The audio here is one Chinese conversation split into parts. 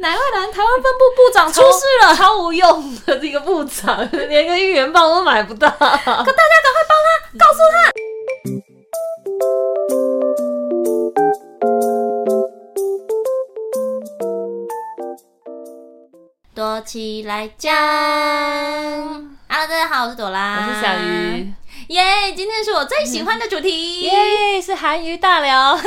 乃外兰台湾分部部长出事了，超，超无用的这个部长，连个应援棒都买不到。可大家赶快帮他，告诉他。躲起来讲。Hello，大家好，我是朵拉，我是小鱼。耶！Yeah, 今天是我最喜欢的主题，耶！Yeah, 是韩娱大聊。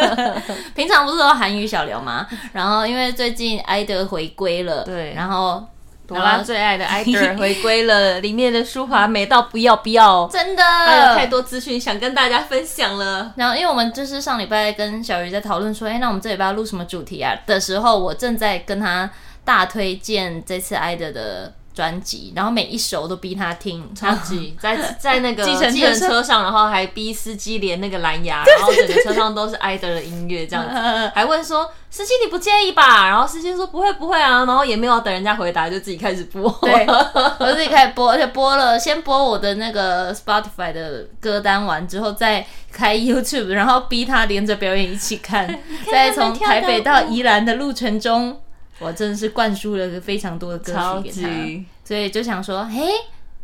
平常不是说韩娱小聊吗？然后因为最近艾德回归了，对，然后朵拉最爱的 艾德回归了，里面的舒华美到不要不要，真的，还有太多资讯想跟大家分享了。然后因为我们就是上礼拜跟小鱼在讨论说，哎，那我们这礼拜要录什么主题啊？的时候，我正在跟他大推荐这次艾德的。专辑，然后每一首都逼他听，超级在在那个 计程车上，然后还逼司机连那个蓝牙，然后整个车上都是艾德的音乐，这样子，还问说司机你不介意吧？然后司机说不会不会啊，然后也没有等人家回答，就自己开始播，对，我自己开始播，而且播了先播我的那个 Spotify 的歌单完之后，再开 YouTube，然后逼他连着表演一起看，在从台北到宜兰的路程中。我真的是灌输了非常多的歌曲给他，所以就想说，嘿，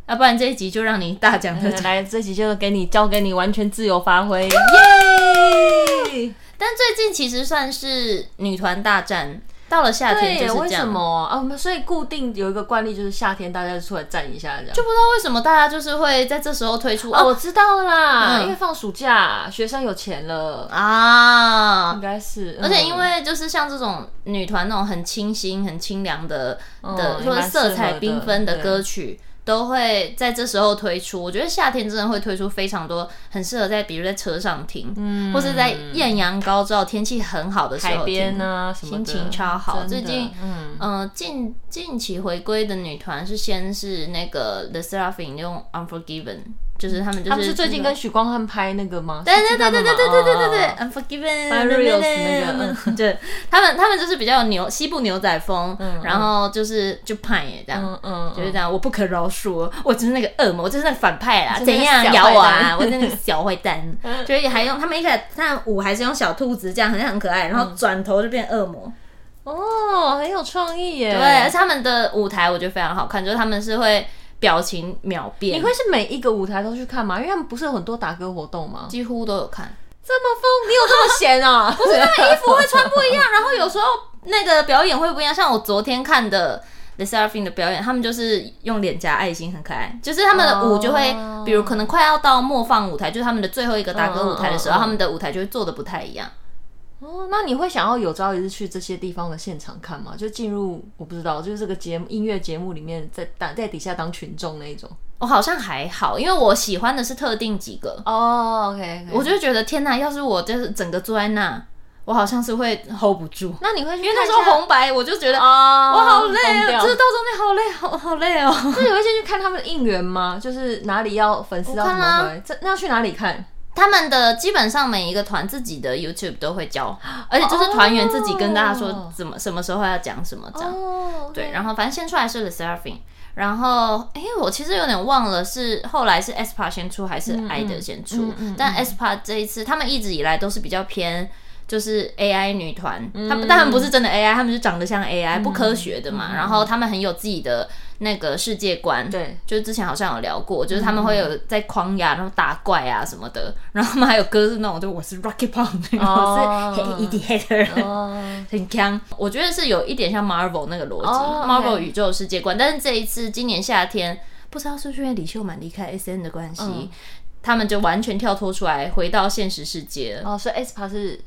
要不然这一集就让你大讲特讲，来，这集就给你交给你完全自由发挥，耶！但最近其实算是女团大战。到了夏天就是这样，为什么啊？所以固定有一个惯例，就是夏天大家就出来站一下，这样就不知道为什么大家就是会在这时候推出。哦，我知道啦，嗯、因为放暑假，学生有钱了啊，应该是。而且因为就是像这种女团那种很清新、很清凉的、嗯、的，或者色彩缤纷的歌曲。都会在这时候推出，我觉得夏天真的会推出非常多很适合在，比如在车上听，嗯，或是在艳阳高照、天气很好的时候听，海边啊，心情超好。最近，嗯、呃，近近期回归的女团是先是那个 The SSERAFIM 用 Unforgiven。就是他们，就是他们是最近跟许光汉拍那个吗？对对对对对对对对对对，Unforgiven，那个，对，他们他们就是比较牛西部牛仔风，然后就是就派耶这样，嗯就是这样，我不可饶恕，我就是那个恶魔，我就是那个反派啦，怎样咬我啊？我是那个小坏蛋，所以还用他们一开始那舞还是用小兔子这样，好像很可爱，然后转头就变恶魔，哦，很有创意耶，对，而且他们的舞台我觉得非常好看，就是他们是会。表情秒变，你会是每一个舞台都去看吗？因为他们不是有很多打歌活动吗？几乎都有看。这么疯，你有这么闲啊？不是，他们衣服会穿不一样，然后有时候那个表演会不一样。像我昨天看的 The SSERAFIM 的表演，他们就是用脸颊爱心，很可爱。就是他们的舞就会，比如可能快要到末放舞台，就是他们的最后一个打歌舞台的时候，他们的舞台就会做的不太一样。哦，那你会想要有朝一日去这些地方的现场看吗？就进入我不知道，就是这个节目音乐节目里面在当在底下当群众那一种。我好像还好，因为我喜欢的是特定几个。哦，OK, okay. 我就觉得天哪，要是我就是整个坐在那，我好像是会 hold 不住。那你会去？因为那时候红白，我就觉得啊，我好累啊，这到中间好累，好好累哦。那你会先去看他们的应援吗？就是哪里要粉丝要怎么回？这那要去哪里看？他们的基本上每一个团自己的 YouTube 都会教，而且就是团员自己跟大家说怎么什么时候要讲什么这样。Oh, okay. 对，然后反正先出来是 The SSERAFIM，然后哎，我其实有点忘了是后来是 aespa 先出还是 IDOL 先出，嗯嗯嗯、但 aespa 这一次他们一直以来都是比较偏。就是 AI 女团，他们当然不是真的 AI，他们是长得像 AI，不科学的嘛。然后他们很有自己的那个世界观，对，就是之前好像有聊过，就是他们会有在框呀然后打怪啊什么的。然后他们还有歌是那种，就我是 Rocket Punk，我是 Eddie，很强。我觉得是有一点像 Marvel 那个逻辑，Marvel 宇宙世界观。但是这一次今年夏天，不知道是不是因为李秀满离开 SN 的关系，他们就完全跳脱出来，回到现实世界。哦，所以 aespa 是。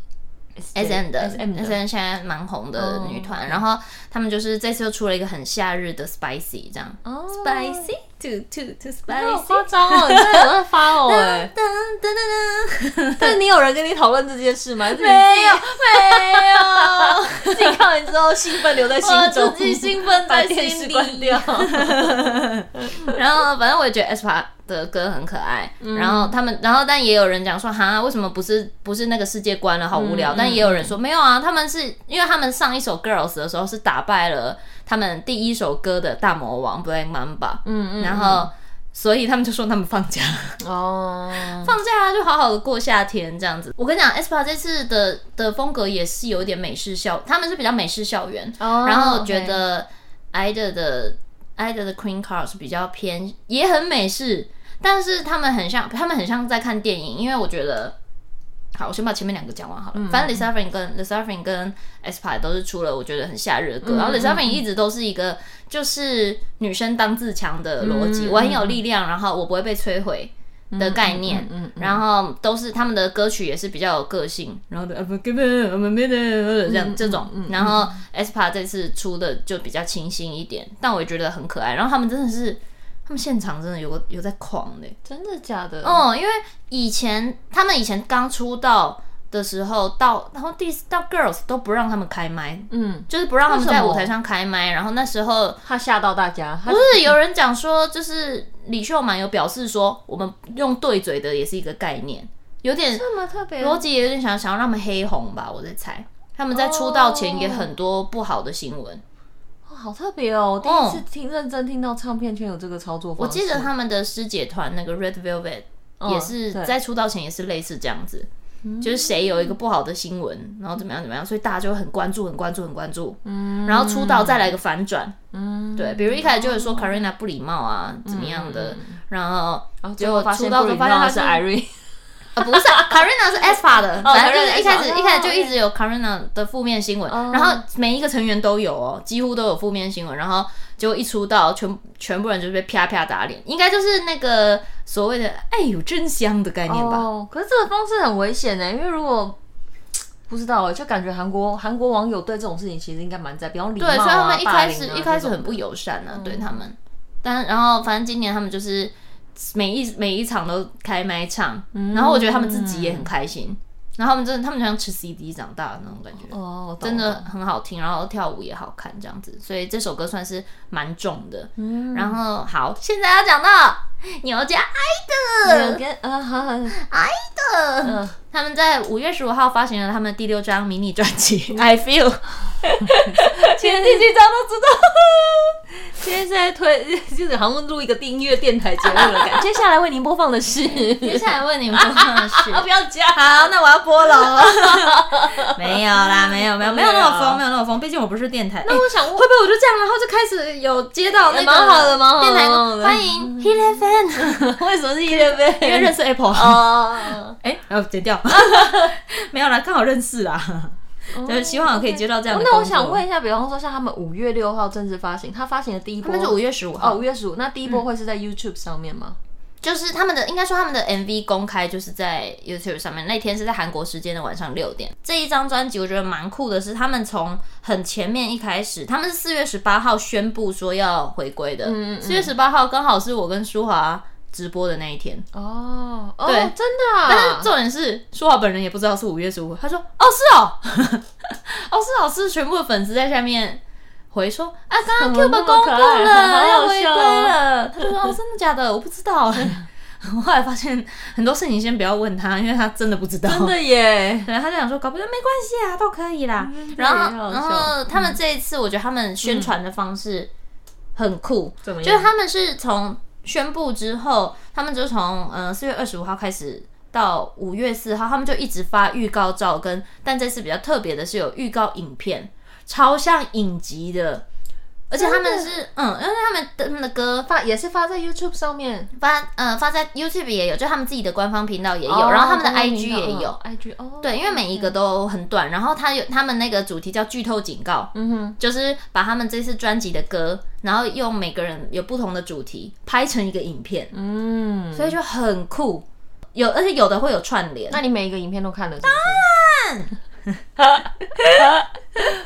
S M 的 S M 现在蛮红的女团，哦、然后他们就是这次又出了一个很夏日的 Spicy 这样、哦、，Spicy too too too spicy，好夸张哦，你真的有在发哦哎，但是你有人跟你讨论这件事吗？没有没有，自己看完之后兴奋留在心中，自己兴奋在心里，关掉。然后反正我也觉得 aespa 的歌很可爱，嗯、然后他们，然后但也有人讲说，哈，为什么不是不是那个世界观了，好无聊。嗯、但也有人说、嗯、没有啊，他们是因为他们上一首 Girls 的时候是打败了他们第一首歌的大魔王 Black Mamba，嗯嗯，然后所以他们就说他们放假。哦，放假啊就好好的过夏天这样子。我跟你讲，aespa 这次的的风格也是有一点美式校，他们是比较美式校园，oh, 然后觉得 IDA 的 IDA 的 Queen Card 是比较偏，也很美式，但是他们很像，他们很像在看电影，因为我觉得。好，我先把前面两个讲完好了。嗯、反正 Le Sserafim 跟 Le Sserafim 跟 aespa 都是出了我觉得很夏日的歌，嗯、然后 Le Sserafim 一直都是一个就是女生当自强的逻辑，嗯、我很有力量，然后我不会被摧毁的概念。嗯，然后都是他们的歌曲也是比较有个性，然后的 I'm given, I'm made 这样这种。然后 aespa 这次出的就比较清新一点，但我也觉得很可爱。然后他们真的是。他们现场真的有个有在狂的，真的假的？哦、嗯，因为以前他们以前刚出道的时候，到然后第到 Girls 都不让他们开麦，嗯，就是不让他们在舞台上开麦。然后那时候他吓到大家，不是有人讲说，就是李秀满有表示说，我们用对嘴的也是一个概念，有点这么特别，逻辑也有点想想要让他们黑红吧，我在猜，他们在出道前也很多不好的新闻。哦好特别哦！我第一次听认真听到唱片圈有这个操作方式。我记得他们的师姐团那个 Red Velvet 也是在出道前也是类似这样子，就是谁有一个不好的新闻，然后怎么样怎么样，所以大家就很关注、很关注、很关注。嗯，然后出道再来个反转。嗯，对，比如一开始就会说 Karina 不礼貌啊，怎么样的，然后结果出道就发现他是 Irene。啊，不是，Karina 是 aespa 的，反正就是一开始一开始就一直有 Karina 的负面新闻，然后每一个成员都有哦，几乎都有负面新闻，然后结果一出道，全全部人就被啪啪打脸，应该就是那个所谓的“哎呦真香”的概念吧。哦，可是这个方式很危险呢，因为如果不知道，就感觉韩国韩国网友对这种事情其实应该蛮在，比方礼貌啊，对，所以他们一开始一开始很不友善呢，对他们，但然后反正今年他们就是。每一每一场都开麦唱，嗯、然后我觉得他们自己也很开心，然后他们真的他们就像吃 CD 长大的那种感觉，哦，真的很好听，然后跳舞也好看这样子，所以这首歌算是蛮重的。嗯、然后好，现在要讲到牛家 IDOL，呃，好好，IDOL，他们在五月十五号发行了他们第六张迷你专辑《I Feel》。前几几张都知道，现在在推，就是好像录一个音乐电台节目的感觉。接下来为您播放的是，接下来为您播放的是，不要加，好，那我要播了。没有啦，没有，没有，没有那么疯，没有那么疯。毕竟我不是电台。那我想问，会不会我就这样，然后就开始有接到那个蛮好的，蛮好的电台欢迎 FM。为什么是 FM？因为认识 Apple。哦，哎，然后剪掉。没有啦，刚好认识啦。就是希望我可以接到这样的。那我想问一下，比方说像他们五月六号正式发行，他发行的第一波，那是五月十五号。哦，五月十五。那第一波会是在 YouTube 上面吗？就是他们的，应该说他们的 MV 公开就是在 YouTube 上面。那天是在韩国时间的晚上六点。这一张专辑我觉得蛮酷的，是他们从很前面一开始，他们是四月十八号宣布说要回归的。嗯嗯。四月十八号刚好是我跟舒华直播的那一天哦，对，真的，啊但是重点是舒华本人也不知道是五月十五，他说哦是哦，哦是哦是全部的粉丝在下面回说啊，刚刚 Cube 公布了 要回归了，他就说哦真的假的，我不知道，我 后来发现很多事情先不要问他，因为他真的不知道，真的耶，对，他就想说搞不定没关系啊，都可以啦，然后然后他们这一次我觉得他们宣传的方式很酷，就是他们是从。宣布之后，他们就从嗯四月二十五号开始到五月四号，他们就一直发预告照跟，但这次比较特别的是有预告影片，超像影集的。而且他们是，嗯，因为他们的他们的歌发也是发在 YouTube 上面，发，嗯，发在 YouTube 也有，就他们自己的官方频道也有，哦、然后他们的 IG 也有，IG 哦，对，因为每一个都很短，然后他有他们那个主题叫剧透警告，嗯哼，就是把他们这次专辑的歌，然后用每个人有不同的主题拍成一个影片，嗯，所以就很酷，有而且有的会有串联，那你每一个影片都看了是是？当然。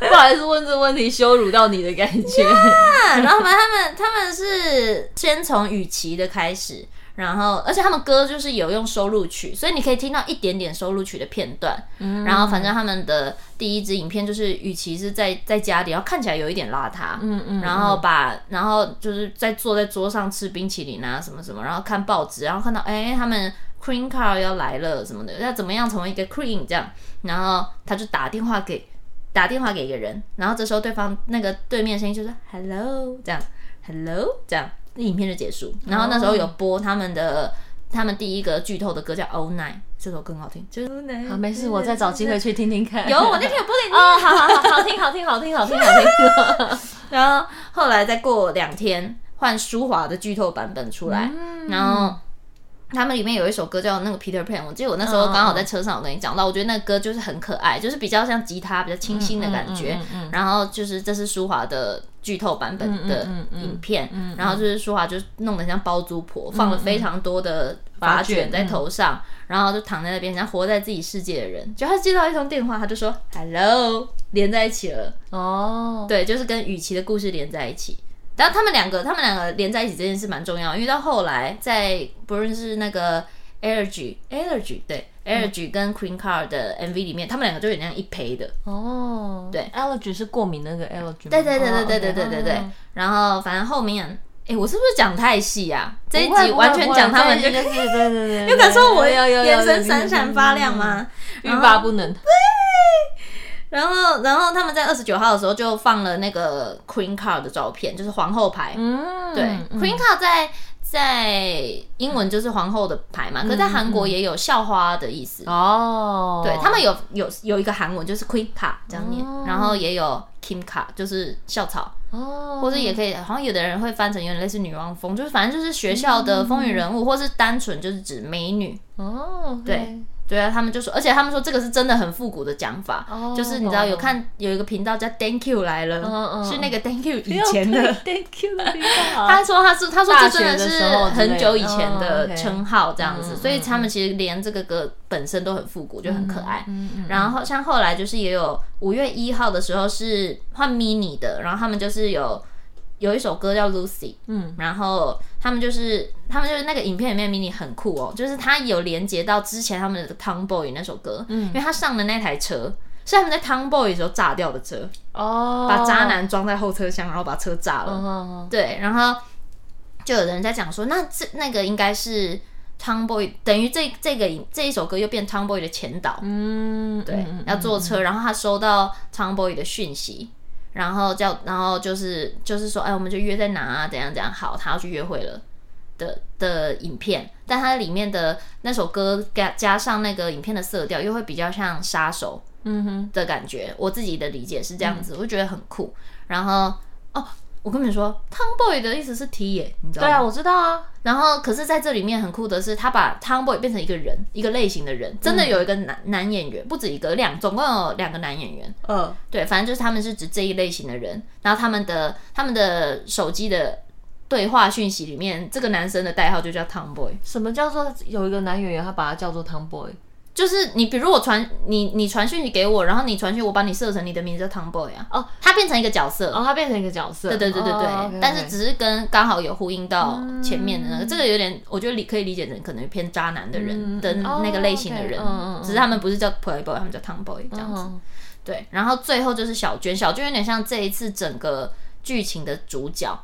不好意思，问这问题羞辱到你的感觉。Yeah, 然后他们他们是先从雨琦的开始，然后而且他们歌就是有用收录曲，所以你可以听到一点点收录曲的片段。嗯，然后反正他们的第一支影片就是雨琦是在在家里，然后看起来有一点邋遢。嗯嗯，然后把然后就是在坐在桌上吃冰淇淋啊什么什么，然后看报纸，然后看到哎他们。Queen Card 要来了什么的，要怎么样成为一个 Queen 这样，然后他就打电话给打电话给一个人，然后这时候对方那个对面声音就说 Hello 这样，Hello 这样，影片就结束。然后那时候有播他们的。他们第一个剧透的歌叫《All Night》，这首更好听。就好，没事，我再找机会去听听看。有，我那天有播给你。哦，好好好，好听，好听，好听，好听，好听。然后后来再过两天，换舒华的剧透版本出来，嗯、然后。他们里面有一首歌叫那个 Peter Pan，我记得我那时候刚好在车上，我跟你讲到，我觉得那个歌就是很可爱，就是比较像吉他，比较清新的感觉。然后就是这是舒华的剧透版本的影片，然后就是舒华就弄得像包租婆，放了非常多的发卷在头上，然后就躺在那边，像活在自己世界的人。就他接到一通电话，他就说 “Hello”，连在一起了。哦，对，就是跟雨琦的故事连在一起。然后他们两个，他们两个连在一起这件事蛮重要，因为到后来在不论是那个 Allergy，Allergy 对 Allergy 跟 Queen Card 的 MV 里面，他们两个就有那样一胚的哦。对，Allergy 是过敏那个 Allergy。对对对对对对对对对。然后反正后面，哎，我是不是讲太细啊？这一集完全讲他们就对对对对，有感受我眼神闪闪发亮吗？欲罢不能。然后，然后他们在二十九号的时候就放了那个 Queen Card 的照片，就是皇后牌。嗯，对、嗯、，Queen Card 在在英文就是皇后的牌嘛，嗯、可是在韩国也有校花的意思。哦，对他们有有有一个韩文就是 Queen Card 这样念，哦、然后也有 Kim Card 就是校草。哦，或者也可以，好像有的人会翻成有点类似女王风，就是反正就是学校的风云人物，嗯、或是单纯就是指美女。哦，对。对对啊，他们就说，而且他们说这个是真的很复古的讲法，oh, 就是你知道有看有一个频道叫 Thank You 来了，oh, oh. 是那个 Thank You 以前的 Thank You 的频道。他说他是他说这真的是很久以前的称号这样子，所以他们其实连这个歌本身都很复古，就很可爱。然后像后来就是也有五月一号的时候是换 mini 的，然后他们就是有。有一首歌叫 Lucy，嗯，然后他们就是他们就是那个影片里面 mini 很酷哦，就是他有连接到之前他们的 Tomboy 那首歌，嗯，因为他上的那台车是他们在 Tomboy 的时候炸掉的车，哦，把渣男装在后车厢，然后把车炸了，哦、对，然后就有人在讲说，那这那个应该是 Tomboy，等于这这个这一首歌又变 Tomboy 的前导，嗯，对，嗯、要坐车，然后他收到 Tomboy 的讯息。然后叫，然后就是就是说，哎，我们就约在哪啊？怎样怎样？好，他要去约会了的的影片，但它里面的那首歌加加上那个影片的色调，又会比较像杀手，嗯哼的感觉。我自己的理解是这样子，嗯、我就觉得很酷。然后哦。我跟你说，Tomboy 的意思是 T 耶，你知道吗？对啊，我知道啊。然后，可是在这里面很酷的是，他把 Tomboy 变成一个人，一个类型的人，真的有一个男、嗯、男演员，不止一个，两总共有两个男演员。嗯，对，反正就是他们是指这一类型的人。然后他们的他们的手机的对话讯息里面，这个男生的代号就叫 Tomboy。什么叫做有一个男演员，他把他叫做 Tomboy？就是你，比如我传你，你传讯息给我，然后你传讯，我把你设成你的名字叫 Tomboy 啊。哦，他变成一个角色。哦，他变成一个角色。对对对对对。Oh. 但是只是跟刚好有呼应到前面的那个，嗯、这个有点，我觉得理可以理解成可能偏渣男的人的那个类型的人。嗯、只是他们不是叫 Playboy，他们叫 Tomboy 这样子。嗯、对，然后最后就是小娟，小娟有点像这一次整个剧情的主角。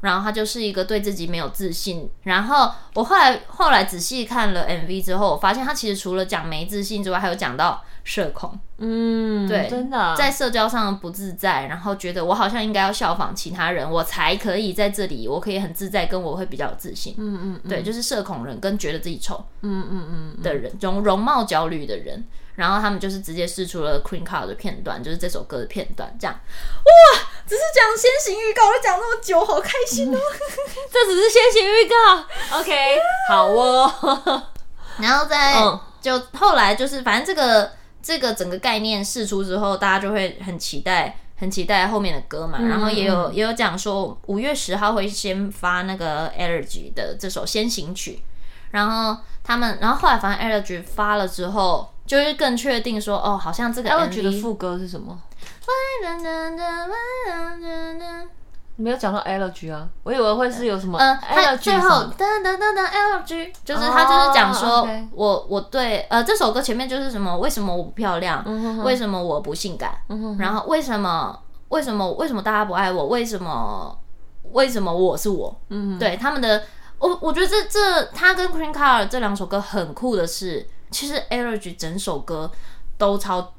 然后他就是一个对自己没有自信。然后我后来后来仔细看了 MV 之后，我发现他其实除了讲没自信之外，还有讲到社恐。嗯，对，真的在社交上不自在，然后觉得我好像应该要效仿其他人，我才可以在这里，我可以很自在，跟我会比较有自信。嗯嗯，嗯对，就是社恐人跟觉得自己丑，嗯嗯嗯的人，容容貌焦虑的人。然后他们就是直接试出了 Queen Card 的片段，就是这首歌的片段，这样。哇，只是讲先行预告，我讲那么久，好开心哦！这只是先行预告，OK，好哦。然后再、嗯、就后来就是，反正这个这个整个概念试出之后，大家就会很期待，很期待后面的歌嘛。嗯、然后也有也有讲说，五月十号会先发那个 Allergy 的这首先行曲。然后他们，然后后来反正 Allergy 发了之后。就是更确定说，哦，好像这个 Allergy 的副歌是什么？没有讲到 Allergy 啊，我以为会是有什么。嗯，他最后噔噔噔噔 Allergy，就是他就是讲说，我我对呃这首歌前面就是什么？为什么我不漂亮？为什么我不性感？然后为什么为什么为什么大家不爱我？为什么为什么我是我？嗯，对他们的，我我觉得这这他跟 Queen Card 这两首歌很酷的是。其实 Allergy 整首歌都超，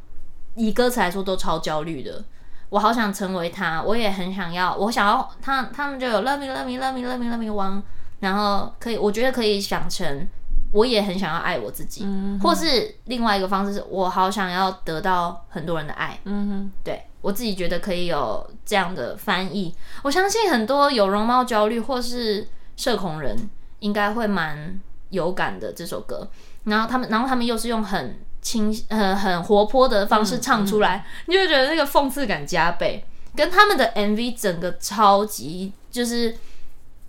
以歌词来说都超焦虑的。我好想成为他，我也很想要，我想要他，他们就有 love me love me love me love me love me one，然后可以，我觉得可以想成，我也很想要爱我自己，或是另外一个方式是我好想要得到很多人的爱，嗯哼，对我自己觉得可以有这样的翻译，我相信很多有容貌焦虑或是社恐人应该会蛮有感的这首歌，然后他们，然后他们又是用很。清呃很活泼的方式唱出来，嗯。嗯、你就会觉得那个讽刺感加倍，跟他们的 MV 整个超级就是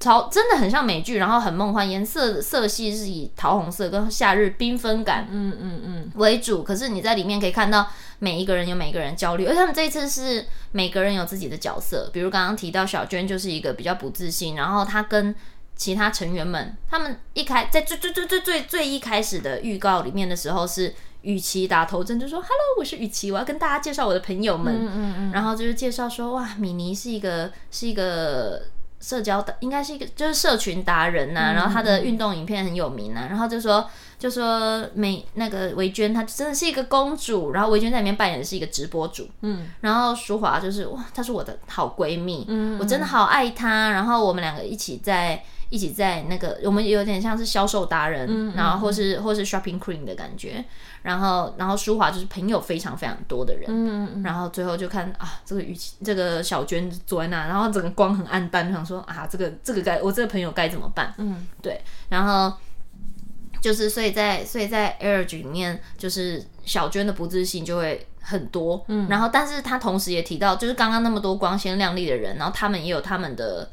超真的很像美剧，然后很梦幻，颜色色系是以桃红色跟夏日缤纷感嗯嗯嗯。为主，可是你在里面可以看到每一个人有每一个人焦虑，而他们这一次是每个人有自己的角色，比如刚刚提到小娟就是一个比较不自信，然后她跟其他成员们，他们一开在最最最最最最一开始的预告里面的时候是。雨琦打头阵就说：“Hello，我是雨琦，我要跟大家介绍我的朋友们。嗯”嗯嗯，然后就是介绍说：“哇，米妮是一个是一个社交的，应该是一个就是社群达人呐、啊。嗯、然后她的运动影片很有名啊。然后就说就说美那个维娟，她真的是一个公主。然后维娟在里面扮演的是一个直播主。嗯，然后淑华就是哇，她是我的好闺蜜。嗯，我真的好爱她。然后我们两个一起在。”一起在那个，我们有点像是销售达人，嗯、然后或是、嗯、或是 shopping queen 的感觉，然后然后舒华就是朋友非常非常多的人，嗯、然后最后就看啊，这个雨琦这个小娟坐在那，然后整个光很暗淡，想说啊，这个这个该我这个朋友该怎么办？嗯，对，然后就是所以在所以在 Allergy 里面，就是小娟的不自信就会很多，嗯，然后但是他同时也提到，就是刚刚那么多光鲜亮丽的人，然后他们也有他们的。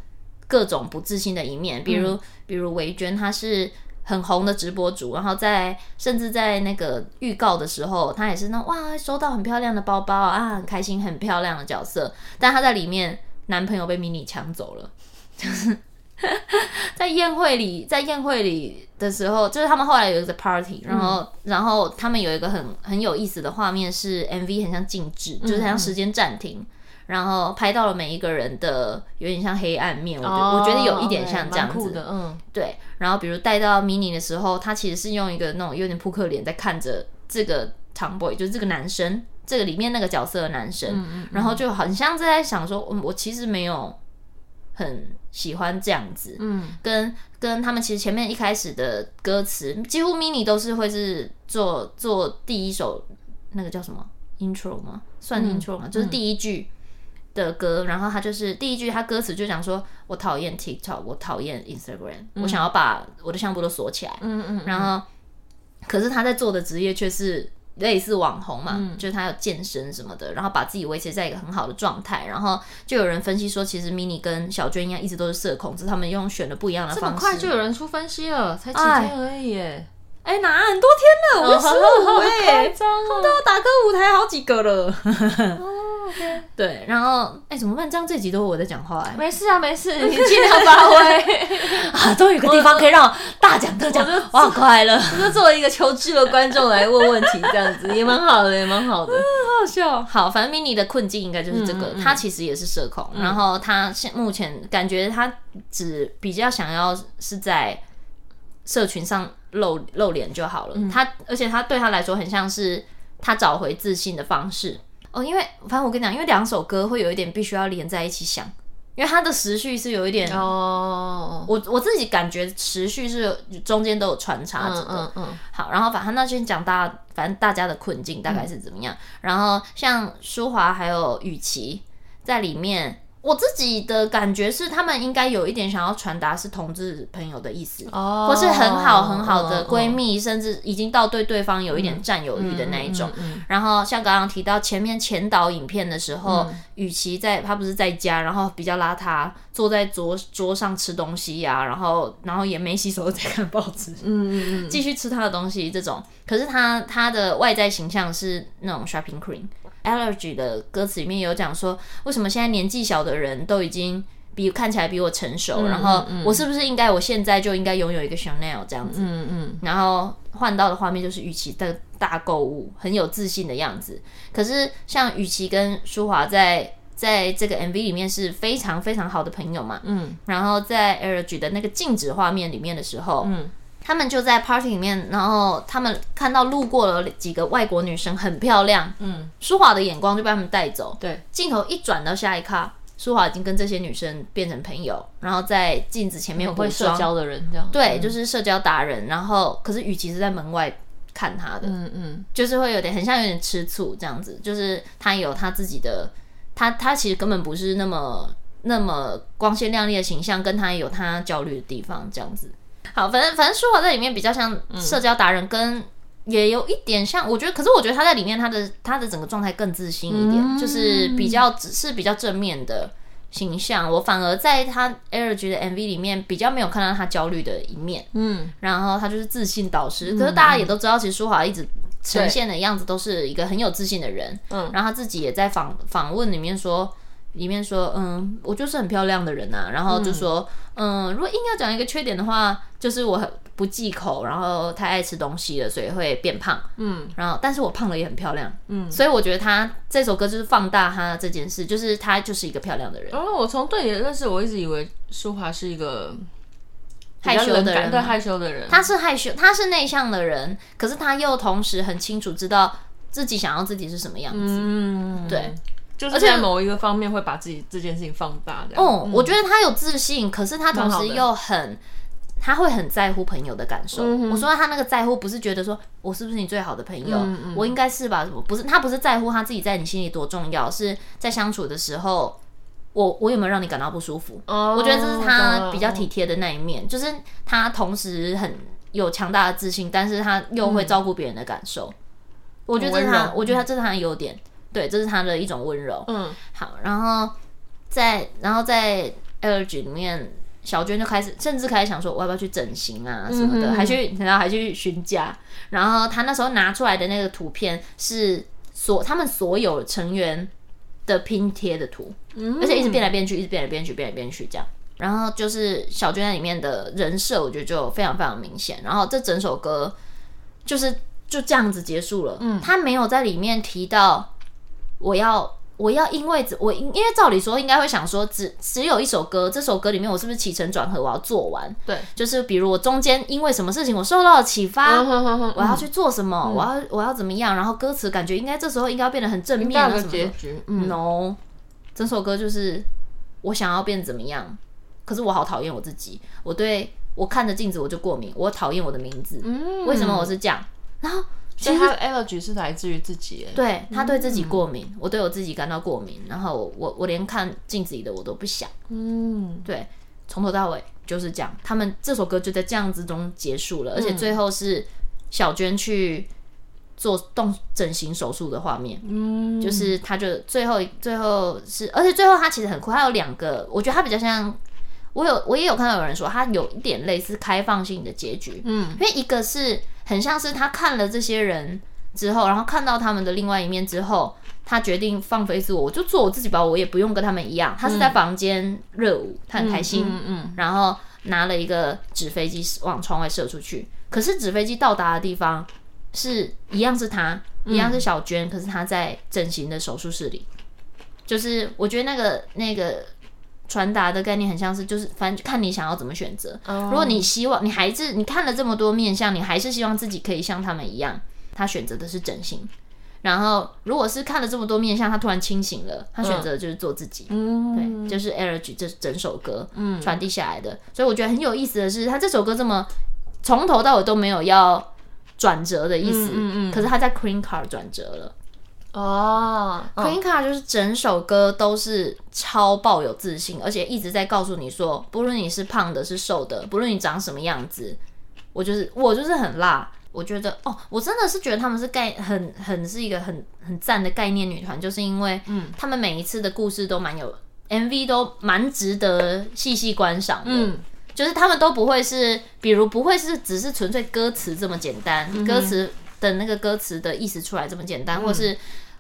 各种不自信的一面，比如、嗯、比如维娟，她是很红的直播主，然后在甚至在那个预告的时候，她也是那哇收到很漂亮的包包啊，很开心很漂亮的角色，但她在里面男朋友被 mini 抢走了，就 是在宴会里，在宴会里的时候，就是他们后来有一个 party，然后、嗯、然后他们有一个很很有意思的画面是 MV 很像静止，就是很像时间暂停。嗯嗯然后拍到了每一个人的有点像黑暗面，我觉得、oh, 我觉得有一点像这样子，的嗯，对。然后比如带到 mini 的时候，他其实是用一个那种有点扑克脸在看着这个 tomboy，就是这个男生，这个里面那个角色的男生，嗯嗯、然后就很像在想说，我其实没有很喜欢这样子，嗯，跟跟他们其实前面一开始的歌词，几乎 mini 都是会是做做第一首那个叫什么 intro 吗？算 intro 吗？嗯、就是第一句。的歌，然后他就是第一句，他歌词就讲说：“我讨厌 TikTok，我讨厌 Instagram，、嗯、我想要把我的相簿都锁起来。嗯”嗯嗯。然后，可是他在做的职业却是类似网红嘛，嗯、就是他有健身什么的，然后把自己维持在一个很好的状态。然后就有人分析说，其实 Mini 跟小娟一样，一直都是社恐，只是他们用选了不一样的方式。这么快就有人出分析了，才几天而已耶。哎、欸，哪很多天了？我十五哎，他都要打歌舞台好几个了。哦、okay. 对，然后哎、欸，怎么办？这样这集都是我在讲话哎、欸。没事啊，没事，你尽量发挥啊。终于有个地方可以让大讲特讲，我好快乐。我就作为一个求知的观众来问问题，这样子也蛮好的，也蛮好的。嗯，好好笑。好，反正 mini 的困境应该就是这个，他、嗯、其实也是社恐，嗯、然后他现目前感觉他只比较想要是在社群上。露露脸就好了，嗯、他而且他对他来说很像是他找回自信的方式哦。因为反正我跟你讲，因为两首歌会有一点必须要连在一起想，因为他的时序是有一点哦。我我自己感觉时序是中间都有穿插着的。嗯，嗯，嗯好，然后反正那先讲大家，反正大家的困境大概是怎么样。嗯、然后像舒华还有雨琦在里面。我自己的感觉是，他们应该有一点想要传达是同志朋友的意思，哦，或是很好很好的闺蜜，哦、甚至已经到对对方有一点占有欲的那一种。嗯嗯嗯嗯、然后像刚刚提到前面前导影片的时候，嗯、其在他不是在家，然后比较邋遢，坐在桌桌上吃东西呀、啊，然后然后也没洗手在看报纸，嗯嗯嗯，继续吃他的东西这种。可是他他的外在形象是那种 shopping queen。Allergy 的歌词里面有讲说，为什么现在年纪小的人都已经比看起来比我成熟，嗯、然后我是不是应该我现在就应该拥有一个 Chanel 这样子？嗯嗯。然后换到的画面就是雨琦的大购物，很有自信的样子。可是像雨琦跟舒华在在这个 MV 里面是非常非常好的朋友嘛。嗯。然后在 Allergy 的那个静止画面里面的时候，嗯，他们就在 party 里面，然后他们看到路过了几个外国女生，很漂亮。嗯，舒华的眼光就被他们带走。对，镜头一转到下一卡，舒华已经跟这些女生变成朋友，然后在镜子前面会社交的人这样。对，就是社交达人。然后，可是雨琦是在门外看他的，嗯嗯，就是会有点很像有点吃醋这样子，就是他有他自己的，他他其实根本不是那么那么光鲜亮丽的形象，跟他有他焦虑的地方这样子。好，反正反正舒华在里面比较像社交达人，跟也有一点像，我觉得，可是我觉得他在里面他的他的整个状态更自信一点，嗯、就是比较只是比较正面的形象。我反而在他 Elegy 的 MV 里面比较没有看到他焦虑的一面，嗯，然后他就是自信导师。嗯、可是大家也都知道，其实舒华一直呈现的样子都是一个很有自信的人，嗯，然后他自己也在访访问里面说。里面说，嗯，我就是很漂亮的人呐、啊，然后就说，嗯，嗯，如果硬要讲一个缺点的话，就是我很不忌口，然后太爱吃东西了，所以会变胖，嗯，然后但是我胖了也很漂亮，嗯，所以我觉得他这首歌就是放大他这件事，就是他就是一个漂亮的人。然后、哦、我从对你的认识，我一直以为舒华是一个害羞的人，对害羞的人，他是害羞，他是内向的人，可是他又同时很清楚知道自己想要自己是什么样子，嗯，对。就是在某一个方面会把自己这件事情放大这样。哦、嗯，我觉得他有自信，可是他同时又很，他会很在乎朋友的感受。嗯、我说他那个在乎，不是觉得说我是不是你最好的朋友，嗯嗯我应该是吧？不是，他不是在乎他自己在你心里多重要，是在相处的时候，我我有没有让你感到不舒服？哦，我觉得这是他比较体贴的那一面，就是他同时很有强大的自信，但是他又会照顾别人的感受。嗯、我觉得这是他，我觉得他这是他的优点。对，这是他的一种温柔。嗯，好，然后在然后在 Elegy 里面，小娟就开始，甚至开始想说，我要不要去整形啊什么的，嗯、哼还去 然后还去询价。然后他那时候拿出来的那个图片是所他们所有成员的拼贴的图，嗯、而且一直变来变去，一直变来变去，变来变去这样。然后就是小娟在里面的人设，我觉得就非常非常明显。然后这整首歌就是就这样子结束了。嗯，他没有在里面提到。我要，我要，因为我因为照理说应该会想说只，只只有一首歌，这首歌里面我是不是起承转合我要做完？对，就是比如我中间因为什么事情我受到了启发，嗯、我要去做什么，嗯、我要我要怎么样？然后歌词感觉应该这时候应该要变得很正面的结局。嗯，no，整首歌就是我想要变怎么样，可是我好讨厌我自己，我对我看着镜子我就过敏，我讨厌我的名字，嗯，为什么我是这样？然后。其实他的 allergy 是来自于自己，对，他对自己过敏，嗯、我对我自己感到过敏，然后我我连看镜子里的我都不想，嗯，对，从头到尾就是这样。他们这首歌就在这样子中结束了，而且最后是小娟去做动整形手术的画面，嗯，就是。他就最后最后是，而且最后他其实很酷，他有两个，我觉得他比较像，我有我也有看到有人说他有一点类似开放性的结局，嗯，因为一个是。很像是他看了这些人之后，然后看到他们的另外一面之后，他决定放飞自我，我就做我自己吧，我也不用跟他们一样。他是在房间热舞，他很开心，嗯嗯，然后拿了一个纸飞机往窗外射出去。可是纸飞机到达的地方是一样，是他一样是小娟，可是他在整形的手术室里。就是我觉得那个那个。传达的概念很像是，就是反正看你想要怎么选择。如果你希望你还是你看了这么多面相，你还是希望自己可以像他们一样，他选择的是整形。然后如果是看了这么多面相，他突然清醒了，他选择的就是做自己。嗯，对，就是 Elegy 这整首歌传递下来的。所以我觉得很有意思的是，他这首歌这么从头到尾都没有要转折的意思，嗯嗯，可是他在 Queen Card 转折了。哦。Card 就是整首歌都是超爆有自信，而且一直在告诉你说，不论你是胖的，是瘦的，不论你长什么样子，我就是我就是很辣。我觉得哦，我真的是觉得他们是概很很是一个很很赞的概念女团，就是因为嗯，他们每一次的故事都蛮有 MV 都蛮值得细细观赏的，嗯，就是他们都不会是，比如不会是只是纯粹歌词这么简单，嗯、歌词的那个歌词的意思出来这么简单，嗯、或是。